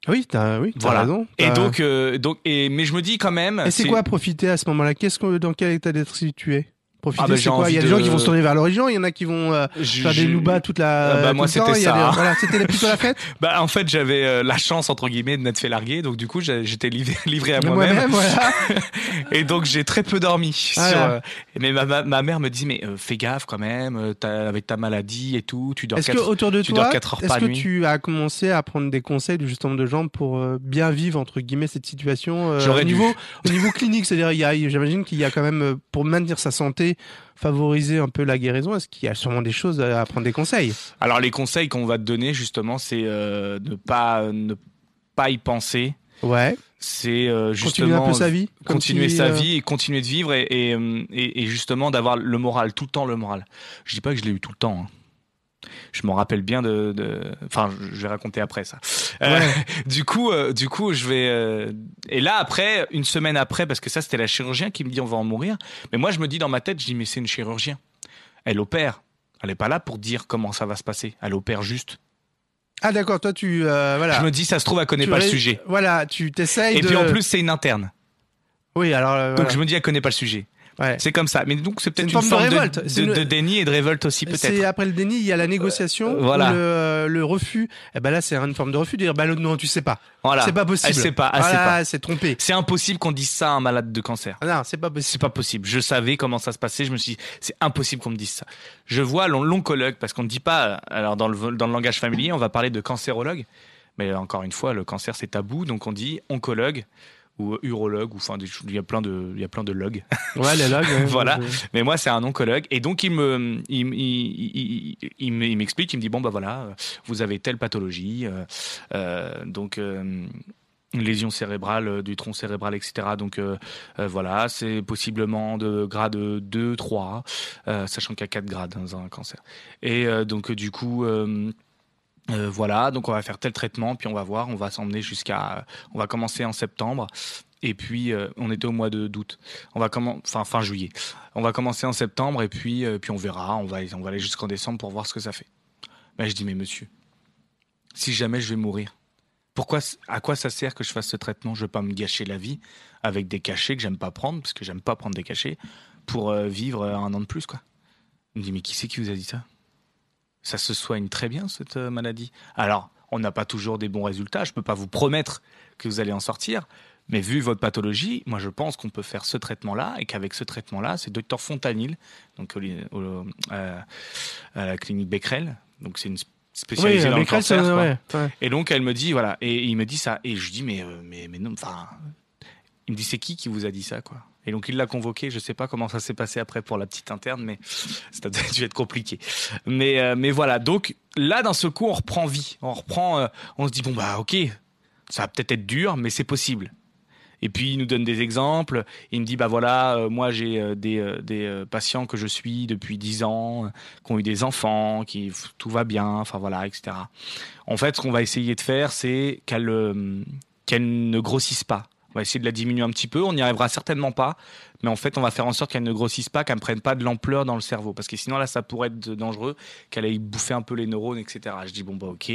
Oui, t'as, oui, t'as Voilà. raison. Et T'as- donc, euh, donc, et mais je me dis quand même. Et c'est quoi profiter à ce moment-là? Qu'est-ce que, dans quel état d'esprit tu es? Profiter, Ah bah, c'est quoi Il y a des gens de- qui vont se tourner vers l'origine, il y en a qui vont euh, je, faire des loubas toute la. Ah bah, moi, tout temps, c'était ça, des- hein. Voilà, c'était plutôt la fête. <laughs> Bah, en fait, j'avais euh, la chance entre guillemets de m'être fait larguer, donc du coup, j'étais livré, <laughs> livré à moi-même. Moi-même, voilà. <laughs> Et donc j'ai très peu dormi. Voilà. Sur, euh, mais ma, ma, ma mère me dit mais euh, fais gaffe quand même, euh, avec ta maladie et tout, tu dors Est-ce que autour de tu toi, est-ce que nuit. tu as commencé à prendre des conseils justement de gens pour euh, bien vivre entre guillemets cette situation au niveau au niveau clinique, c'est-à-dire j'imagine qu'il y a quand même pour maintenir sa santé, favoriser un peu la guérison. Est-ce qu'il y a sûrement des choses à à prendre des conseils? Alors les conseils qu'on va te donner justement, c'est euh, ne pas ne pas y penser. Ouais. C'est euh, Continuer justement un peu sa vie. continuer si, sa euh, vie et continuer de vivre et, et, euh, et- et justement d'avoir le moral tout le temps le moral. Je dis pas que je l'ai eu tout le temps. hein. Je m'en rappelle bien de, de- enfin, je vais raconter après ça. Euh, <laughs> du coup, euh, du coup, je vais euh, et là après, une semaine après, parce que ça c'était la chirurgien qui me dit on va en mourir. Mais moi je me dis dans ma tête, je dis mais c'est une chirurgien. Elle opère. Elle est pas là pour dire comment ça va se passer. Elle opère juste. Ah d'accord, toi tu voilà. Je me dis ça se trouve elle connaît Tu pas le sujet. Voilà, tu t'essayes Et de. puis en plus c'est une interne. Oui, alors. Donc je me dis elle connaît pas le sujet. Ouais. C'est comme ça. Mais donc c'est peut-être une une, forme de forme de, révolte. de- C'est une- de déni et de révolte aussi peut-être. C'est après le déni, il y a la négociation, Euh, voilà. le, euh, le refus. Et ben là, c'est une forme de refus de dire bah non, tu sais pas, Voilà. c'est pas possible. Elle sait pas. Elle sait pas. c'est trompé. C'est impossible qu'on dise ça à un malade de cancer. Ah non, c'est pas C'est possible. pas possible. Je savais comment ça se passait. Je me suis dit, c'est impossible qu'on me dise ça. Je vois l'on- l'oncologue, parce qu'on ne dit pas, alors dans le, dans le langage familier, on va parler de cancérologue. Mais encore une fois, le cancer, c'est tabou. Donc on dit oncologue ou urologue, ou enfin, il y a plein de, il y a plein de logs. Ouais, les logs. ouais, <laughs> Voilà. Mais moi, c'est un oncologue. Et donc, il me, il, il, il, il- il me- il m'explique, il me dit, bon, bah voilà, euh, vous avez telle pathologie. euh, euh, donc, euh, lésion cérébrale euh, du tronc cérébral, etc. Donc, euh, euh, voilà, c'est possiblement de grade 2, 3, euh, sachant qu'il y a 4 grades dans un cancer. Et euh, donc, euh, du coup... euh, euh, voilà, donc on va faire tel traitement, puis on va voir, on va s'emmener jusqu'à, on va commencer en septembre, et puis euh, on était au mois de d'août, on va enfin fin juillet, on va commencer en septembre, et puis euh, puis on verra, on va on va aller jusqu'en décembre pour voir ce que ça fait. Mais je dis mais monsieur, si jamais je vais mourir, pourquoi, à quoi ça sert que je fasse ce traitement? Je veux pas me gâcher la vie avec des cachets que j'aime pas prendre, parce que j'aime pas prendre des cachets pour euh, vivre euh, un an de plus quoi. Il me dit mais qui c'est qui vous a dit ça? Ça se soigne très bien cette euh, maladie. Alors on n'a pas toujours des bons résultats. Je peux pas vous promettre que vous allez en sortir, Mais vu votre pathologie, moi je pense qu'on peut faire ce traitement-là et qu'avec ce traitement-là, c'est docteur Fontanil, donc au- au- euh, à la clinique Becquerel, donc c'est une spécialisée dans le cancer. ouais, ouais. Et donc elle me dit voilà, et il me dit ça, et je dis mais euh, mais mais non, enfin, il me dit c'est qui qui vous a dit ça quoi? Et donc il l'a convoqué, je sais pas comment ça s'est passé après pour la petite interne, mais <laughs> ça a <laughs> dû être compliqué. Mais euh, mais voilà, donc là d'un seul coup on reprend vie, on reprend, euh, on se dit bon bah ok, ça va peut-être être dur, mais c'est possible. Et puis il nous donne des exemples. Il me dit bah voilà, euh, moi j'ai des, des patients que je suis depuis 10 ans, qui ont eu des enfants, qui tout va bien, enfin voilà, etc. En fait, ce qu'on va essayer de faire, c'est qu'elle qu'elle ne grossisse pas. On va essayer de la diminuer un petit peu. On n'y arrivera certainement pas, mais en fait, on va faire en sorte qu'elle ne grossisse pas, qu'elle ne prenne pas de l'ampleur dans le cerveau, parce que sinon là, ça pourrait être dangereux, qu'elle aille bouffer un peu les neurones, etc. Je dis bon bah ok,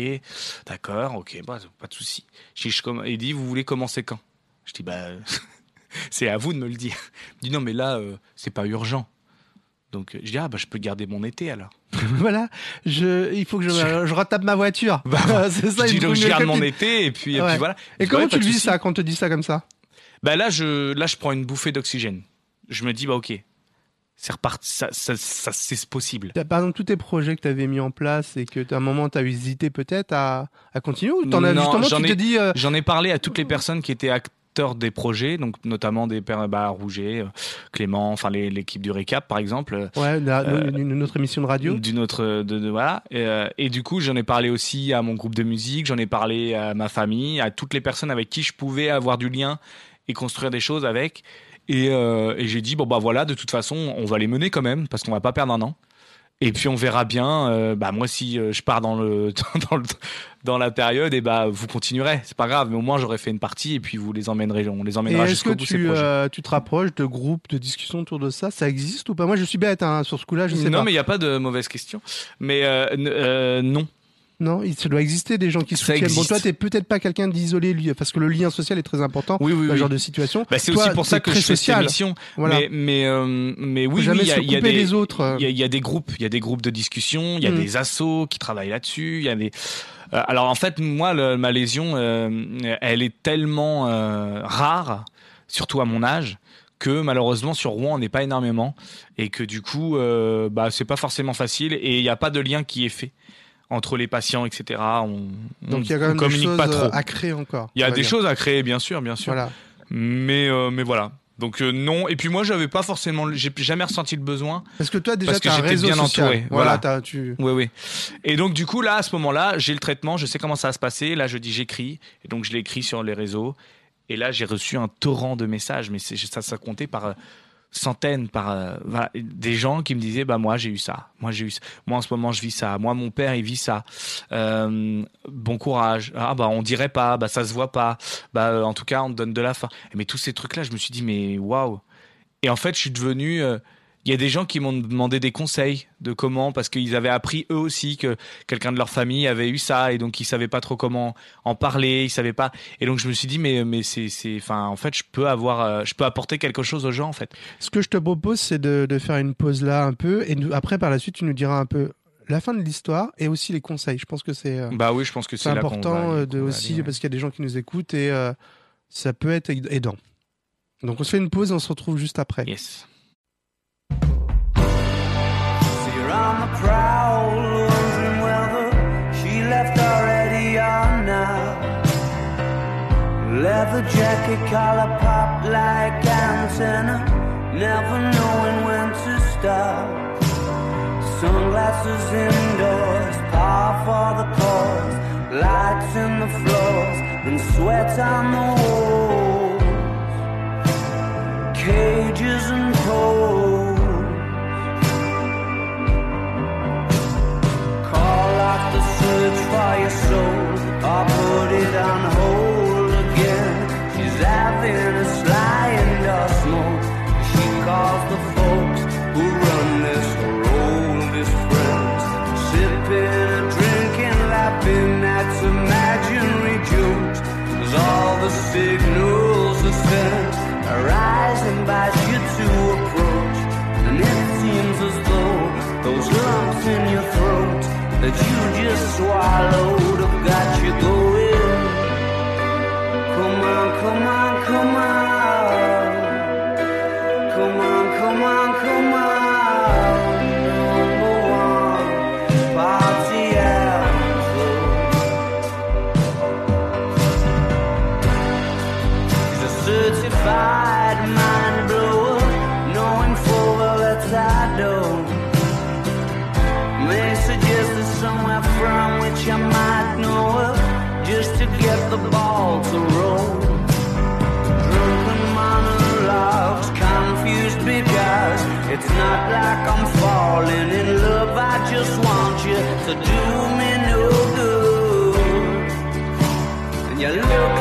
d'accord, ok, bah, pas de souci. Il dit vous voulez commencer quand? Je dis bah <laughs> c'est à vous de me le dire. Il dit non mais là euh, c'est pas urgent. Donc euh, je dis ah bah je peux garder mon été alors. <laughs> voilà, je, il faut que je, <laughs> je retape ma voiture. Bah, <laughs> c'est ça, je dis donc je garde mon été et puis, et Ouais. puis voilà. Et comment tu le vis ça quand on te dit ça comme ça? Bah là je là je prends une bouffée d'oxygène. Je me dis bah ok c'est reparti ça, ça, ça c'est possible. T'as- Par exemple, tous tes projets que tu avais mis en place et que à un moment tu as hésité peut-être à, à continuer ou t'en as Non, justement j'en tu ai- te dis euh, J'en ai parlé à toutes les personnes qui étaient des projets, donc notamment des pères bah, Rouget, euh, Clément, enfin l'équipe du récap par exemple. ouais, la- euh, une, autre émission de radio. d'une autre de, de- voilà. Et, euh, et du coup j'en ai parlé aussi à mon groupe de musique j'en ai parlé à ma famille à toutes les personnes avec qui je pouvais avoir du lien et construire des choses avec. Et, euh, et j'ai dit bon bah voilà de toute façon on va les mener quand même parce qu'on va pas perdre un an et puis on verra bien euh, bah moi si euh, je pars dans le <laughs> dans le dans la période et bah vous continuerez. C'est pas grave mais au moins j'aurais fait une partie et puis vous les emmènerez on les emmènera est-ce jusqu'au que bout ces tu, projets euh, tu te rapproches de groupes de discussion autour de ça? Ça existe ou pas? Moi, je suis bête hein, sur ce coup-là, je sais non pas. mais il y a pas de mauvaise question mais euh, non Non, il ça doit exister des gens qui Ça soutiennent. Bon, existe. toi, t'es peut-être pas quelqu'un d'isolé, parce que le lien social est très important oui oui dans ce oui genre de situation. Bah, c'est aussi pour ça que je fais cette émission. Voilà. Mais, mais, euh, mais oui, il y a, y des, des autres. Il y, a, il y a des groupes, il y a des groupes de discussion, il y a Mm. des assos qui travaillent là-dessus. Il y a des. Euh, alors en fait, moi, le- ma lésion, euh, elle est tellement euh, rare, surtout à mon âge, que malheureusement sur Rouen on n'est pas énormément et que du coup, euh, bah c'est pas forcément facile et il n'y a pas de lien qui est fait entre les patients, etc. On, on- Donc, il y a quand même des choses pas trop. euh, à créer encore. Il y a des dire. choses à créer, bien sûr, bien sûr. Voilà. Mais, euh, mais voilà. Donc euh, non. Et puis moi, j'avais pas forcément, j'ai jamais ressenti le besoin. Parce que toi, déjà, Parce que j'étais bien social. entouré, Voilà, tu. Oui, oui. Et donc du coup là, à ce moment-là, j'ai le traitement, je sais comment ça va se passer. Là, je dis j'écris, et donc je l'écris sur les réseaux. Et là, j'ai reçu un torrent de messages, mais c'est ça, ça comptait par centaines, par euh, des gens qui me disaient bah moi j'ai eu ça, moi j'ai eu, ça. moi en ce moment je vis ça, moi mon père il vit ça. Euh, bon courage. Ah bah on dirait pas, bah ça se voit pas. Bah euh, en tout cas on te donne de la fin. Mais tous ces trucs là, je me suis dit mais waouh. Et en fait, je suis devenu. Il y a des gens qui m'ont demandé des conseils de comment, parce qu'ils avaient appris eux aussi que quelqu'un de leur famille avait eu ça, et donc ils savaient pas trop comment en parler, ils savaient pas. Et donc je me suis dit, mais mais c'est c'est, enfin en fait, je peux avoir, euh, je peux apporter quelque chose aux gens en fait. Ce que je te propose, c'est de, de faire une pause là un peu, et nous- après, par la suite, tu nous diras un peu la fin de l'histoire et aussi les conseils. Je pense que c'est euh, Bah oui, je pense que c'est important va euh, de va aussi, aller, parce qu'il y a des gens qui nous écoutent et euh, ça peut être aid- aidant. Donc on se fait une pause et on se retrouve juste après. Yes. Leather jacket, collar pop like antenna, never knowing when to stop. Sunglasses indoors, par for the cause, lights in the floors, and sweat on the walls. Cages and poles. Search for your soul or put it on hold again. She's having a sly indoor smoke. She calls the folks who run this her oldest friends. Sipping a drink and laughing at imaginary jokes. Cause all the signals are sent. Arise invite you to approach. And it seems as though those lumps in your you It's not like I'm falling in love. I just want you to do me no good. And you look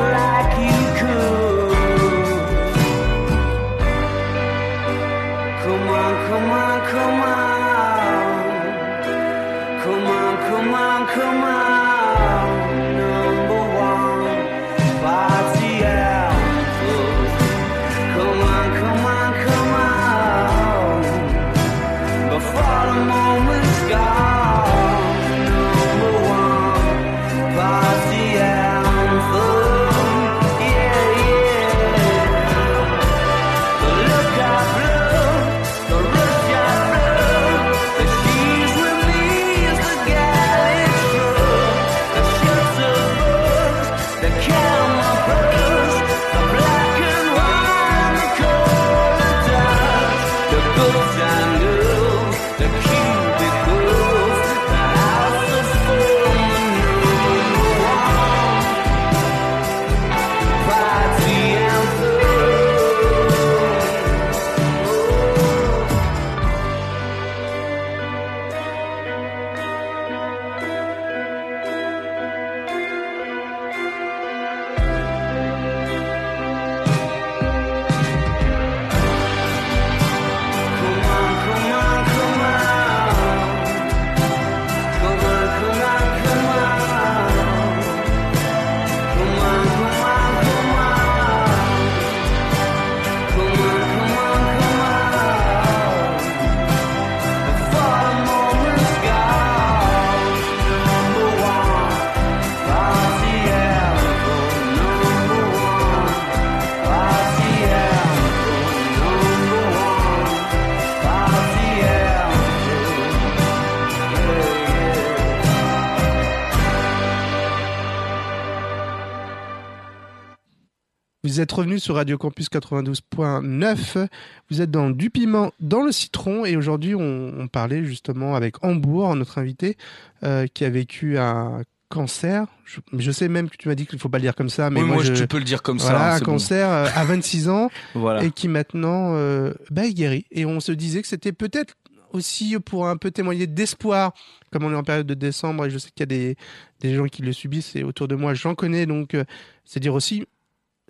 Vous êtes revenu sur Radio Campus 92.9. Vous êtes dans du piment dans le citron et aujourd'hui on, on parlait justement avec Hambourg, notre invité, euh, qui a vécu un cancer. Je, sais même que tu m'as dit qu'il faut pas le dire comme ça, mais oui, moi, moi, je, tu peux le dire comme voilà, ça. un c'est bon. cancer euh, à 26 ans <laughs> Voilà. et qui maintenant euh, bah, est guéri. Et on se disait que c'était peut-être aussi pour un peu témoigner d'espoir, comme on est en période de décembre et je sais qu'il y a des, des gens qui le subissent et autour de moi j'en connais, donc euh, c'est dire aussi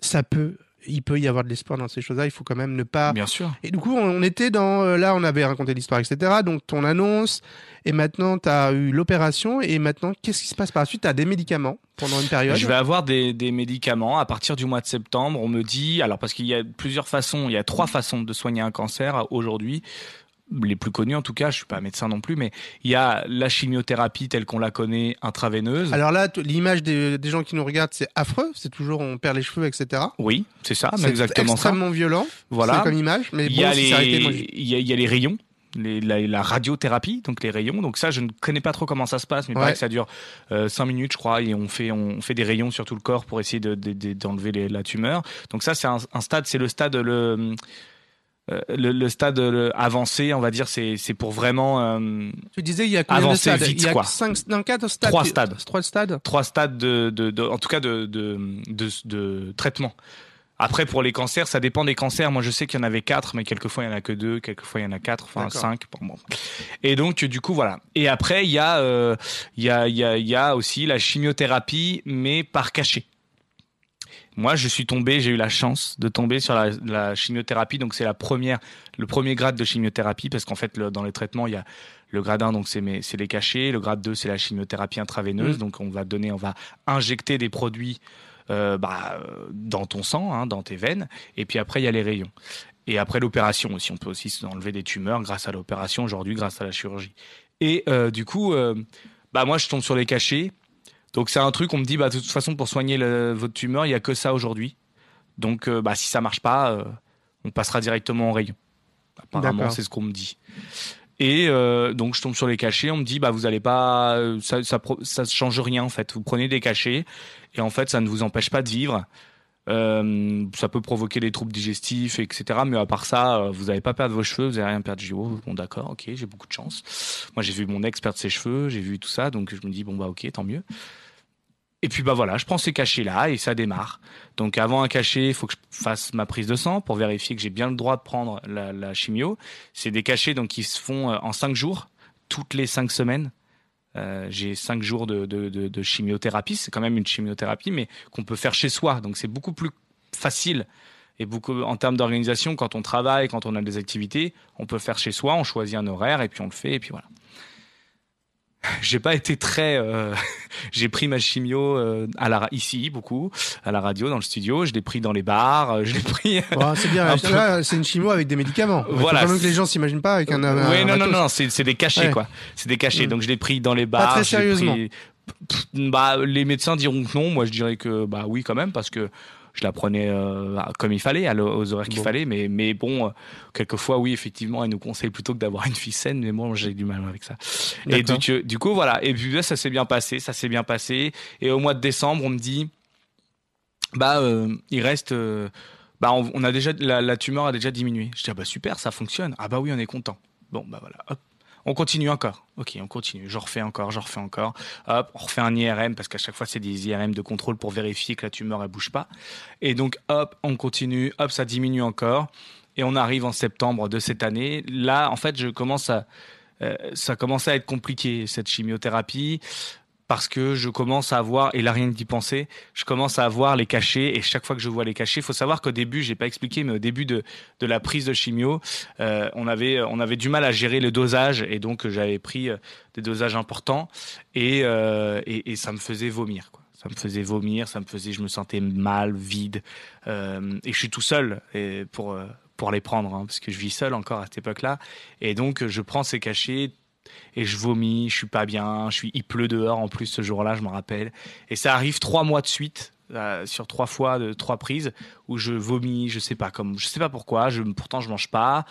ça peut, il peut y avoir de l'espoir dans ces choses-là. Il faut quand même ne pas. Bien sûr. Et du coup, on était dans euh, là, on avait raconté l'histoire, etc. Donc ton annonce et maintenant tu as eu l'opération et maintenant qu'est-ce qui se passe par la suite? Tu as des médicaments pendant une période? Je vais avoir des, des médicaments à partir du mois de septembre. On me dit, alors parce qu'il y a plusieurs façons, il y a trois façons de soigner un cancer aujourd'hui. Les plus connues en tout cas, je suis pas médecin non plus, mais il y a la chimiothérapie telle qu'on la connaît intraveineuse. Alors là, l'image des, des gens qui nous regardent, c'est affreux. C'est toujours on perd les cheveux, etc. oui, c'est ça, c'est exactement ça. extrêmement violent. Voilà. C'est comme image, mais Il bon, y, a les, c'est arrêté, moi, j'ai- il y a, il y a les rayons. Les, la, la radiothérapie, donc les rayons. Donc ça, je ne connais pas trop comment ça se passe, mais Ouais. que ça dure 5 minutes, je crois, et on fait on fait des rayons sur tout le corps pour essayer de- de- de- d'enlever les- la tumeur. Donc ça, c'est un, un stade, c'est le stade le euh, le, le stade le avancé, on va dire, c'est c'est pour vraiment euh, Tu disais, il y a combien de Avancer stades? vite, Il y a quoi. cinq, non, quatre stades. Trois stades. Trois stades? trois stades de, de, de- en tout cas de, de, traitement. Après, pour les cancers, ça dépend des cancers. Moi, je sais qu'il y en avait quatre, mais quelquefois, il y en a que deux, quelquefois, il y en a quatre, enfin D'accord. cinq. Bon. Et donc, du coup, voilà. Et après, il y a, euh, il y a, il y a, il y a aussi la chimiothérapie, mais par cachet. Moi, je suis tombé, j'ai eu la chance de tomber sur la, la chimiothérapie. Donc, c'est la première, le premier grade de chimiothérapie, parce qu'en fait, le- dans les traitements, il y a le grade 1, donc c'est les cachets. Le grade 2, c'est la chimiothérapie intraveineuse. Mm. Donc, on va donner, on va injecter des produits euh, bah, dans ton sang, hein, dans tes veines. Et puis après, il y a les rayons. Et après l'opération aussi, on peut aussi enlever des tumeurs grâce à l'opération aujourd'hui, grâce à la chirurgie. Et euh, du coup, euh, bah moi, je tombe sur les cachets. Donc c'est un truc, on me dit, bah de toute façon, pour soigner le- votre tumeur, il y a que ça aujourd'hui. Donc, euh, bah si ça marche pas, euh, on passera directement en rayon. Apparemment, c'est ce qu'on me dit. Et euh, donc je tombe sur les cachets, on me dit bah vous allez pas, ça, ça pro- ça change rien en fait. Vous prenez des cachets et en fait ça ne vous empêche pas de vivre. Euh, ça peut provoquer des troubles digestifs, etc. Mais à part ça, euh, vous n'allez pas perdre vos cheveux, vous n'allez rien perdre. Dis, oh, bon, d'accord, ok, j'ai beaucoup de chance. Moi, j'ai vu mon ex perdre ses cheveux, j'ai vu tout ça, donc je me dis, bon, bah, ok, tant mieux. Et puis bah voilà, je prends ces cachets là et ça démarre. Donc avant un cachet, il faut que je fasse ma prise de sang pour vérifier que j'ai bien le droit de prendre la, chimio. C'est des cachets donc qui se font euh, en cinq jours, toutes les cinq semaines. Euh, j'ai cinq jours de, de, de, de chimiothérapie. C'est quand même une chimiothérapie, mais qu'on peut faire chez soi. Donc c'est beaucoup plus facile et beaucoup en termes d'organisation quand on travaille, quand on a des activités, on peut faire chez soi. On choisit un horaire et puis on le fait et puis voilà <laughs> j'ai pas été très euh, <laughs> j'ai pris ma chimio euh, à la ici beaucoup à la radio dans le studio je l'ai pris dans les bars euh, je l'ai pris Bon, c'est bien. Un c'est une chimio avec des médicaments. Voilà. quand même que les gens s'imaginent pas avec un. un- oui non non non c'est des cachets Ouais. quoi c'est des cachets Mm. donc je l'ai pris dans les bars très je l'ai sérieusement. pris- Pff, bah les médecins diront que non moi je dirais que bah oui quand même parce que je la prenais euh, comme il fallait aux horaires qu'il Bon. fallait mais mais bon euh, quelquefois oui effectivement ils nous conseillent plutôt que d'avoir une fille saine mais moi j'ai du mal avec ça et du, coup, voilà. Et puis ça s'est bien passé, ça s'est bien passé. Et au mois de décembre, on me dit, bah, euh, il reste, euh, bah, on, on a déjà, la, la tumeur a déjà diminué. Je dis, ah bah super, ça fonctionne. Ah bah oui, on est content. Bon, bah voilà, hop. On continue encore. Ok, on continue. Je refais encore, je refais encore. Hop, on refait un IRM parce qu'à chaque fois c'est des IRM de contrôle pour vérifier que la tumeur elle bouge pas. Et donc hop, on continue. Hop, ça diminue encore. Et on arrive en septembre de cette année. Là, en fait, je commence à, euh, ça commence à être compliqué cette chimiothérapie parce que je commence à avoir et là rien d'y penser je commence à avoir les cachets et chaque fois que je vois les cachets il faut savoir qu'au début j'ai pas expliqué mais au début de, de la prise de chimio euh, on avait on avait du mal à gérer le dosage et donc euh, j'avais pris euh, des dosages importants et, et ça me faisait vomir ça me faisait vomir ça me faisait je me sentais mal vide et je suis tout seul pour pour les prendre hein, parce que je vis seul encore à cette époque là et donc je prends ces cachets et je vomis, je suis pas bien, je suis, il pleut dehors en plus ce jour-là, je me rappelle. Et ça arrive trois mois de suite, euh, sur trois fois de trois prises, où je vomis, je sais pas comme, je sais pas pourquoi, je, pourtant je mange pas.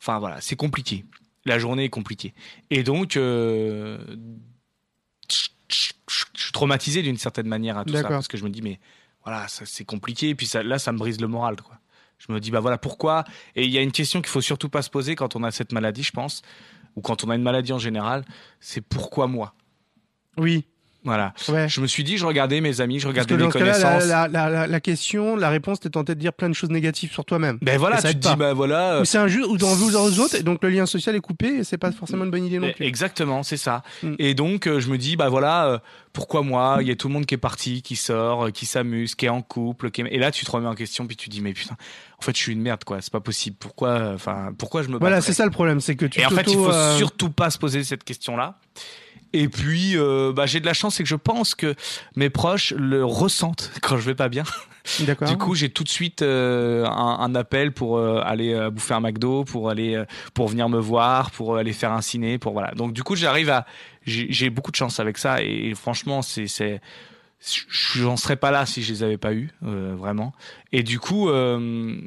Enfin voilà, c'est compliqué. La journée est compliquée. Et donc, euh, je je- je- je suis traumatisé d'une certaine manière à tout ça, parce que je me dis mais voilà, c'est compliqué. Et puis ça, là, ça me brise le moral, quoi. Je me dis bah voilà pourquoi. Et il y a une question qu'il faut surtout pas se poser quand on a cette maladie, je pense ou quand on a une maladie en général, c'est pourquoi moi? Oui. Voilà. Ouais. Je me suis dit, je regardais mes amis, je regardais mes connaissances. la, la, la, la question, la réponse, t'es tenté de dire plein de choses négatives sur toi-même. Ben voilà, Et ça tu te dis, bah voilà. euh, Ou c'est injuste, ou dans vous aux autres, et donc le lien social est coupé, et c'est pas forcément une bonne idée non Eh, plus. Exactement, c'est ça. Mm. Et donc, euh, je me dis, bah voilà, euh, pourquoi moi? Il y a tout le monde qui est parti, qui sort, euh, qui s'amuse, qui est en couple. Qui est- Et là, tu te remets en question, puis tu dis, mais putain, en fait, je suis une merde, quoi. C'est pas possible. Pourquoi, enfin, pourquoi je me Voilà, c'est ça le problème, c'est que tu Et en fait, il faut euh, surtout pas se poser cette question-là. Et puis, euh, bah, j'ai de la chance, c'est que je pense que mes proches le ressentent <laughs> quand je vais pas bien. D'accord. Du coup, j'ai tout de suite euh, un, un appel pour euh, aller bouffer un McDo, pour aller, pour venir me voir, pour aller faire un ciné, pour voilà. Donc du coup, j'arrive à, j'ai beaucoup de chance avec ça et, franchement, c'est, c'est, j'en serais pas là si je les avais pas eu, euh, vraiment. Et du coup, euh,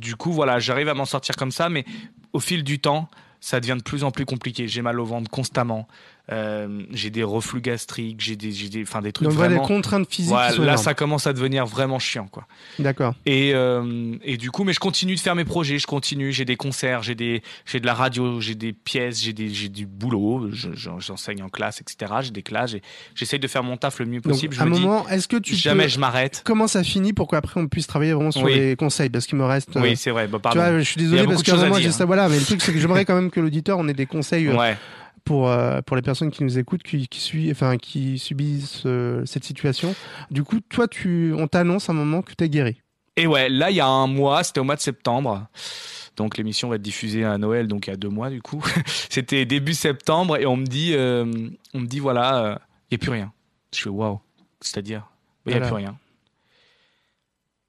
du coup, voilà, j'arrive à m'en sortir comme ça, mais au fil du temps, ça devient de plus en plus compliqué. J'ai mal au ventre constamment. Euh, j'ai des reflux gastriques, j'ai des, j'ai des, enfin des trucs donc voilà, des vraiment. contraintes physiques là, énormes. ça commence à devenir vraiment chiant, quoi. D'accord. Et, euh, et du coup, mais je continue de faire mes projets, je continue, j'ai des concerts, j'ai des, j'ai de la radio, j'ai des pièces, j'ai des, j'ai du boulot, je- je- j'enseigne en classe, etc. J'ai des classes, j'essaye de faire mon taf le mieux Donc, possible. à un me moment, est-ce que tu jamais peux... je m'arrête. Comment ça finit pour qu'après on puisse travailler vraiment sur Oui. les conseils? Parce qu'il me reste. euh, Oui, c'est vrai. Bah, tu pardon. vois, je suis désolé parce j'ai ça. Voilà, mais le truc, c'est que j'aimerais quand même que l'auditeur, on ait des conseils euh, Ouais. Pour euh, pour les personnes qui nous écoutent, qui qui, suivent, enfin, qui subissent euh, cette situation. Du coup, toi, tu, on t'annonce à un moment que t'es guéri. Et ouais, là, il y a un mois, c'était au mois de septembre. Donc l'émission va être diffusée à Noël, donc il y a deux mois du coup. <laughs> c'était début septembre et on me dit, euh, on me dit voilà, il y a plus rien. Je fais waouh, c'est-à-dire, il y a Voilà. plus rien.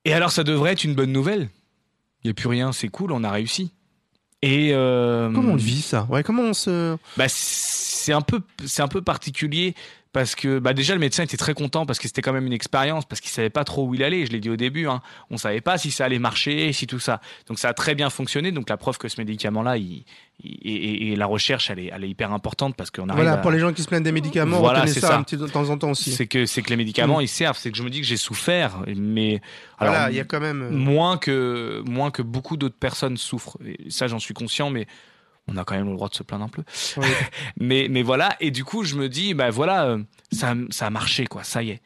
Et alors ça devrait être une bonne nouvelle. Il y a plus rien, c'est cool, on a réussi. Et euh, Comment on le vit ça? Ouais, comment on se. bah, c'est un peu c'est un peu particulier parce que bah déjà le médecin était très content parce que c'était quand même une expérience parce qu'il savait pas trop où il allait je l'ai dit au début hein. on savait pas si ça allait marcher si tout ça donc ça a très bien fonctionné donc la preuve que ce médicament là il, il- et, et- la recherche elle est, elle est hyper importante parce qu'on arrive Voilà, à- pour les gens qui se plaignent des médicaments, Voilà, c'est ça, ça. un petit de temps en temps aussi. c'est que c'est que les médicaments ils servent c'est que je me dis que j'ai souffert mais alors Voilà, il y a quand même. euh, moins que moins que beaucoup d'autres personnes souffrent et ça j'en suis conscient mais On a quand même le droit de se plaindre un peu. Oui. <laughs> mais, mais voilà, et du coup, je me dis, bah voilà, euh, ça, ça a marché, quoi, ça y est.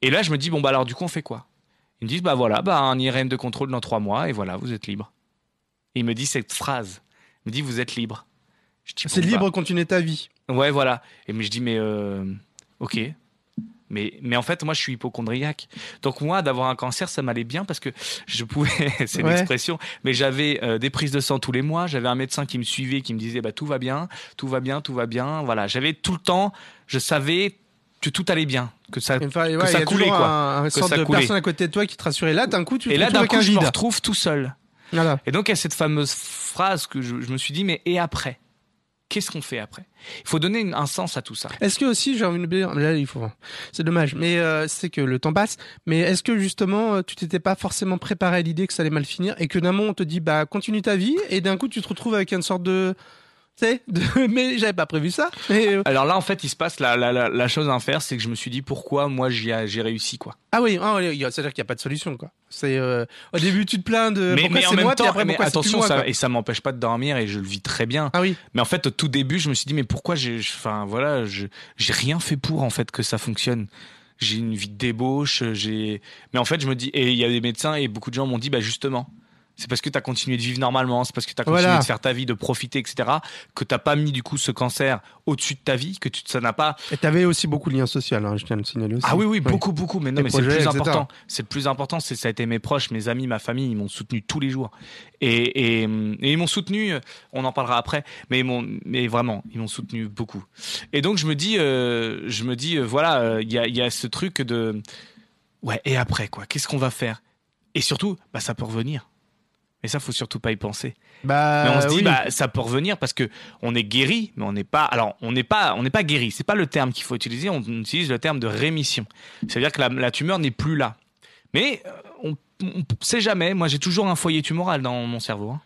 Et là, je me dis, bon, bah alors, du coup, on fait quoi? Ils me disent, bah voilà, bah un IRM de contrôle dans trois mois, et voilà, vous êtes libre. Et il me dit cette phrase. Il me dit, vous êtes libre. C'est libre bah, continuer ta vie. Ouais, voilà. Et mais je dis, mais euh, ok. Mais, mais en fait, moi, je suis hypochondriaque. Donc, moi, d'avoir un cancer, ça m'allait bien parce que je pouvais, <laughs> c'est Ouais. l'expression, mais j'avais euh, des prises de sang tous les mois. J'avais un médecin qui me suivait, qui me disait, bah, tout va bien, tout va bien, tout va bien. Voilà. J'avais tout le temps, je savais que tout allait bien, que ça. Enfin, ouais, que ça coulait, quoi. Un, un Que sorte ça de coulait. personne à côté de toi qui te rassurait. Là, d'un coup, tu te Et là, retrouves d'un avec un coup, je me vide. retrouve tout seul. Voilà. Et donc, il y a cette fameuse phrase que je, je me suis dit, mais et après? Qu'est-ce qu'on fait après? Il faut donner un sens à tout ça. Est-ce que aussi, j'ai envie de dire, là, il faut, c'est dommage, mais euh, c'est que le temps passe. Mais est-ce que justement, euh, tu t'étais pas forcément préparé à l'idée que ça allait mal finir et que d'un moment on te dit, bah, continue ta vie, et d'un coup tu te retrouves avec une sorte de... <laughs> mais j'avais pas prévu ça. Euh, Alors là, en fait, il se passe la, la, la, la chose à faire, c'est que je me suis dit pourquoi moi j'ai réussi quoi? Ah oui, ah, oui, c'est-à-dire qu'il n'y a pas de solution, quoi. C'est euh, au début tu te plains de mais pourquoi mais en c'est même moi, puis temps, après mais pourquoi attention, moi, ça, et ça m'empêche pas de dormir et je le vis très bien. Ah oui, Mais en fait, au tout début, je me suis dit mais pourquoi j'ai, enfin voilà, j'ai rien fait pour en fait que ça fonctionne. J'ai une vie de débauche, j'ai. Mais en fait, je me dis et il y a des médecins et beaucoup de gens m'ont dit bah justement. C'est parce que tu as continué de vivre normalement, c'est parce que tu as continué Voilà. de faire ta vie, de profiter, etc., que t'as pas mis du coup ce cancer au-dessus de ta vie, que tu, ça n'a pas et t'avais aussi beaucoup de liens sociaux, hein, je tiens à le signaler aussi. Ah oui, oui, beaucoup, beaucoup. Mais non, mais c'est le plus important. C'est le plus important. C'est ça a été mes proches, mes amis, ma famille. Ils m'ont soutenu tous les jours. Et, et, et ils m'ont soutenu. On en parlera après. Mais ils m'ont, mais vraiment, ils m'ont soutenu beaucoup. Et donc je me dis, euh, je me dis, euh, voilà, euh, il y a, il y a ce truc de, ouais. Et après quoi? Qu'est-ce qu'on va faire? Et surtout, bah ça peut revenir. Mais ça, faut surtout pas y penser. Bah, Mais on se dit, oui. bah, ça peut revenir parce que on est guéri, mais on n'est pas. Alors, on n'est pas, on n'est pas guéri. C'est pas le terme qu'il faut utiliser. On utilise le terme de rémission. C'est-à-dire que la, la tumeur n'est plus là. Mais euh, on, on sait jamais. Moi, j'ai toujours un foyer tumoral dans mon cerveau. hein.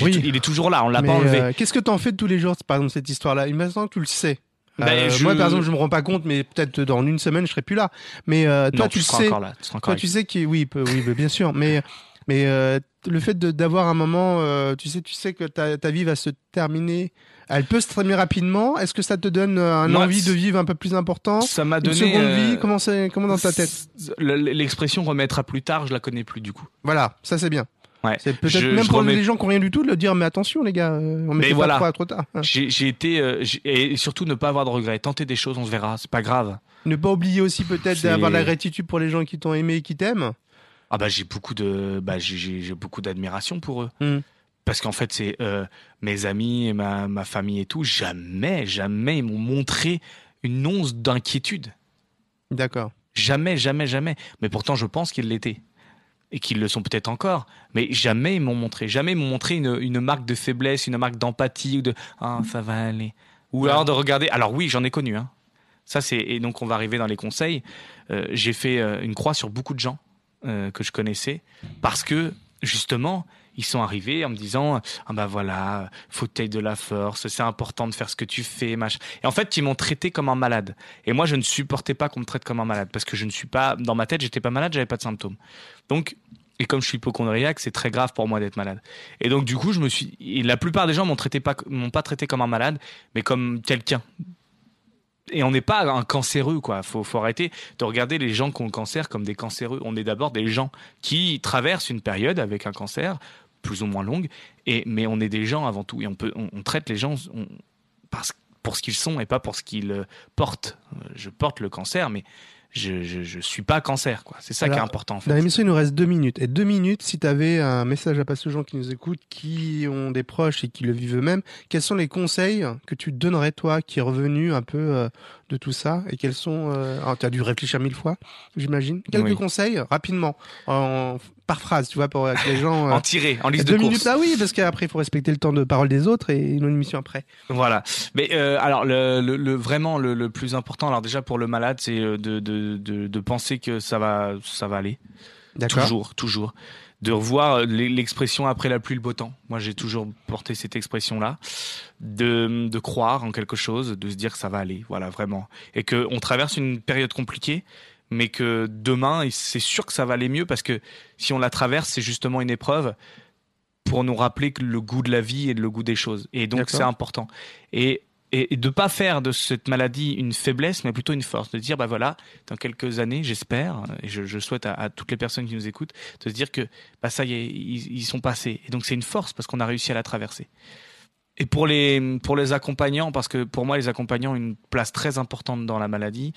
Oui. il est toujours là. On l'a pas enlevé. euh, Qu'est-ce que t'en fais de tous les jours, par exemple, cette histoire-là? Il me semble que tu le sais. Ben, Euh, je- Moi, par exemple, je me rends pas compte, mais peut-être dans une semaine, je serai plus là. Mais euh, toi, non, tu le seras sais. encore là. Tu seras encore Toi, tu sais qui, oui, peu- oui, bah, bien sûr. Mais, mais euh, le fait d'avoir un moment, euh, tu sais, tu sais que ta, ta vie va se terminer. Elle peut se terminer rapidement. Est-ce que ça te donne euh, un Moi, envie de vivre un peu plus important? Ça m'a Une donné. seconde euh, vie? Comment c'est Comment dans ta tête? le- L'expression remettra plus tard, je la connais plus du coup. Voilà, ça c'est bien. Ouais. C'est peut-être même je pour remets- les gens qui ont rien du tout de leur dire mais attention les gars, on met pas voilà. trop, trop tard. hein. J'ai été euh, et surtout ne pas avoir de regrets. Tenter des choses, on se verra. C'est pas grave. Ne pas oublier aussi peut-être d'avoir de la gratitude pour les gens qui t'ont aimé et qui t'aiment. Ah bah j'ai beaucoup de bah j'ai- beaucoup d'admiration pour eux. Hmm. Parce qu'en fait c'est euh, mes amis et ma, ma famille et tout jamais jamais ils m'ont montré une once d'inquiétude. D'accord. Jamais jamais jamais. Mais pourtant je pense qu'ils l'étaient et qu'ils le sont peut-être encore. Mais jamais ils m'ont montré jamais ils m'ont montré une, une marque de faiblesse, une marque d'empathie ou de ah ça va aller. Ou alors de regarder. Alors oui j'en ai connu hein. Ça c'est et donc on va arriver dans les conseils. Euh, j'ai fait euh, une croix sur beaucoup de gens euh, que je connaissais parce que justement ils sont arrivés en me disant ah bah voilà faut que de la force c'est important de faire ce que tu fais machin et en fait ils m'ont traité comme un malade. Et moi je ne supportais pas qu'on me traite comme un malade parce que je ne suis pas dans ma tête j'étais pas malade j'avais pas de symptômes. Donc et comme je suis hypochondriaque c'est très grave pour moi d'être malade. Et donc du coup je me suis et la plupart des gens m'ont traité pas m'ont pas traité comme un malade mais comme quelqu'un et on n'est pas un cancéreux, quoi. Faut, faut arrêter de regarder les gens qui ont le cancer comme des cancéreux. On est d'abord des gens qui traversent une période avec un cancer, plus ou moins longue, et, mais on est des gens avant tout. Et on, peut, on, traite les gens parce, pour ce qu'ils sont et pas pour ce qu'ils portent. Euh, Je porte le cancer, mais je, je, je suis pas cancer, quoi. C'est ça qui est important, en Dans fait. l'émission, il nous reste deux minutes. Et deux minutes, si tu avais un message à passer aux gens qui nous écoutent, qui ont des proches et qui le vivent eux-mêmes, quels sont les conseils que tu donnerais, toi, qui est revenu un peu euh, de tout ça Et quels sont... Euh... tu as dû réfléchir mille fois, j'imagine. Quelques Oui. conseils, rapidement, en... par phrase, tu vois, pour que les gens... <laughs> euh, En tiré, en liste deux de course. minutes, ah oui, parce qu'après, il faut respecter le temps de parole des autres et une émission après. Voilà. Mais euh, alors, le, le, le- vraiment le, le plus important, alors déjà pour le malade, c'est euh, de, de, de, de penser que ça va, ça va aller. Toujours, toujours. De revoir euh, l'e- l'expression après la pluie, le beau temps. Moi, j'ai toujours porté cette expression-là. De, de croire en quelque chose, de se dire que ça va aller. Voilà, vraiment. Et que on traverse une période compliquée, mais que demain, c'est sûr que ça va aller mieux parce que si on la traverse, c'est justement une épreuve. pour nous rappeler que le goût de la vie et le goût des choses. Et donc c'est important. Et et, de pas faire de cette maladie une faiblesse, mais plutôt une force, de dire bah voilà, dans quelques années, j'espère, et je, je souhaite à, toutes les personnes qui nous écoutent, de se dire que bah ça y est, ils, sont passés. Et donc c'est une force parce qu'on a réussi à la traverser. Et pour les pour les accompagnants, parce que pour moi les accompagnants ont une place très importante dans la maladie,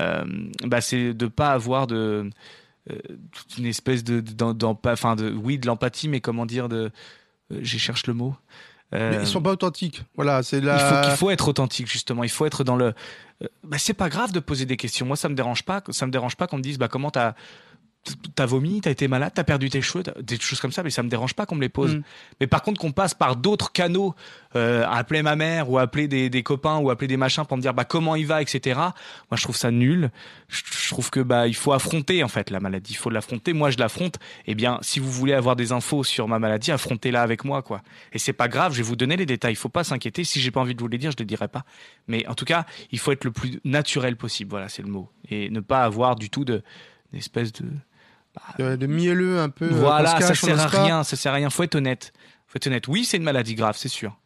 euh, bah c'est de pas avoir de euh, toute une espèce de, d'en- d'empa- enfin de oui de l'empathie, mais comment dire de euh, j'y cherche le mot. Euh, Mais ils sont pas authentiques. Voilà, c'est il la. faut, il faut être authentique justement. Il faut être dans le. euh, Bah, c'est pas grave de poser des questions. Moi, ça me dérange pas. Ça me dérange pas qu'on me dise bah comment t'as t'as vomi, t'as été malade, t'as perdu tes cheveux, des choses comme ça. Mais ça me dérange pas qu'on me les pose. Mm. Mais par contre qu'on passe par d'autres canaux, euh, à appeler ma mère ou appeler des, des copains ou appeler des machins pour me dire bah comment il va, etc. Moi, je trouve ça nul. Je, je trouve que bah il faut affronter en fait la maladie. Il faut l'affronter. Moi, je l'affronte. Eh bien, si vous voulez avoir des infos sur ma maladie, affrontez-la avec moi, quoi. Et c'est pas grave. Je vais vous donner les détails. Il faut pas s'inquiéter. Si j'ai pas envie de vous les dire, je les dirai pas. Mais en tout cas, il faut être le plus naturel possible. Voilà, c'est le mot. Et ne pas avoir du tout de d'espèce de de, de mielleux un peu. euh, voilà, ça sert à rien, ça sert à rien. Faut être honnête. Faut être honnête. Oui, c'est une maladie grave, c'est sûr.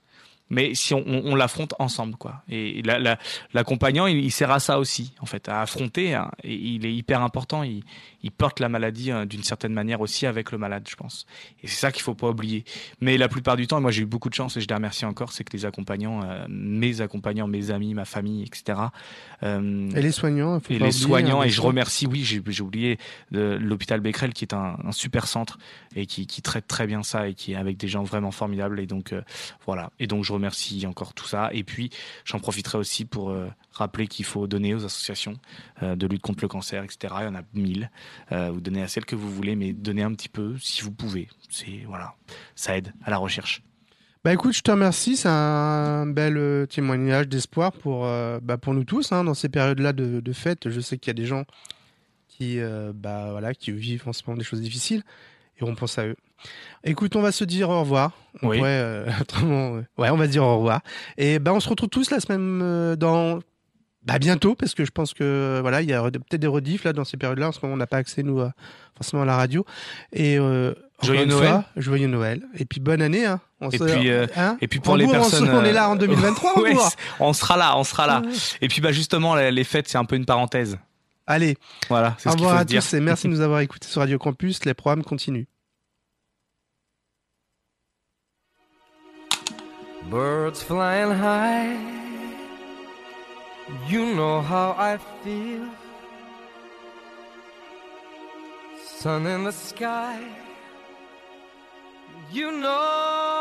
Mais si on, on, on l'affronte ensemble, quoi. Et la- la- l'accompagnant, il, il sert à ça aussi, en fait, à affronter. hein. Et il est hyper important. Il, il porte la maladie euh, d'une certaine manière aussi avec le malade, je pense. Et c'est ça qu'il faut pas oublier. Mais la plupart du temps, et moi j'ai eu beaucoup de chance et je les remercie encore, c'est que les accompagnants, euh, mes accompagnants, mes amis, ma famille, etc. euh, Et les soignants, faut et pas les oublier, soignants hein, et je remercie oui j'ai oublié de l'hôpital Becquerel qui est un, un super centre et qui, traite très bien ça et qui est avec des gens vraiment formidables. Et donc euh, voilà. Et donc je remercie encore tout ça. Et puis j'en profiterai aussi pour euh, rappeler qu'il faut donner aux associations euh, de lutte contre le cancer etc il y en a mille. Vous donnez à celle que vous voulez mais donnez un petit peu si vous pouvez. C'est voilà. Ça aide à la recherche. Bah écoute, je te remercie. C'est un bel témoignage d'espoir pour, bah, pour nous tous hein, dans ces périodes-là de, de fête. Je sais qu'il y a des gens qui, bah, voilà, qui vivent en ce moment des choses difficiles et on pense à eux. Écoute, on va se dire au revoir. On Oui. pourrait, euh, <laughs> autrement, euh, ouais, on va se dire au revoir. Et bah, on se retrouve tous la semaine euh, dans. Bah bientôt parce que je pense que voilà il y a peut-être des rediffs là dans ces périodes-là en ce moment on n'a pas accès nous à- forcément à la radio et euh, Joyeux Noël. fois, joyeux Noël et puis bonne année hein. On Et se- puis, euh, hein et puis pour les Rambourg, on se- personnes <laughs> on, est là en euh, 2023 <laughs> ouais, Rambourg. c'est- on sera là on sera là et puis bah justement les les fêtes c'est un peu une parenthèse Allez, voilà c'est au revoir à dire tous et merci <laughs> de nous avoir écoutés sur Radio Campus. Les programmes continuent. Birds flying high, you know how I feel. Sun in the sky, you know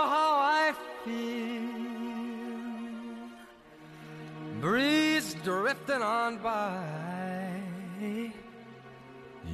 how I feel. Breeze drifting on by,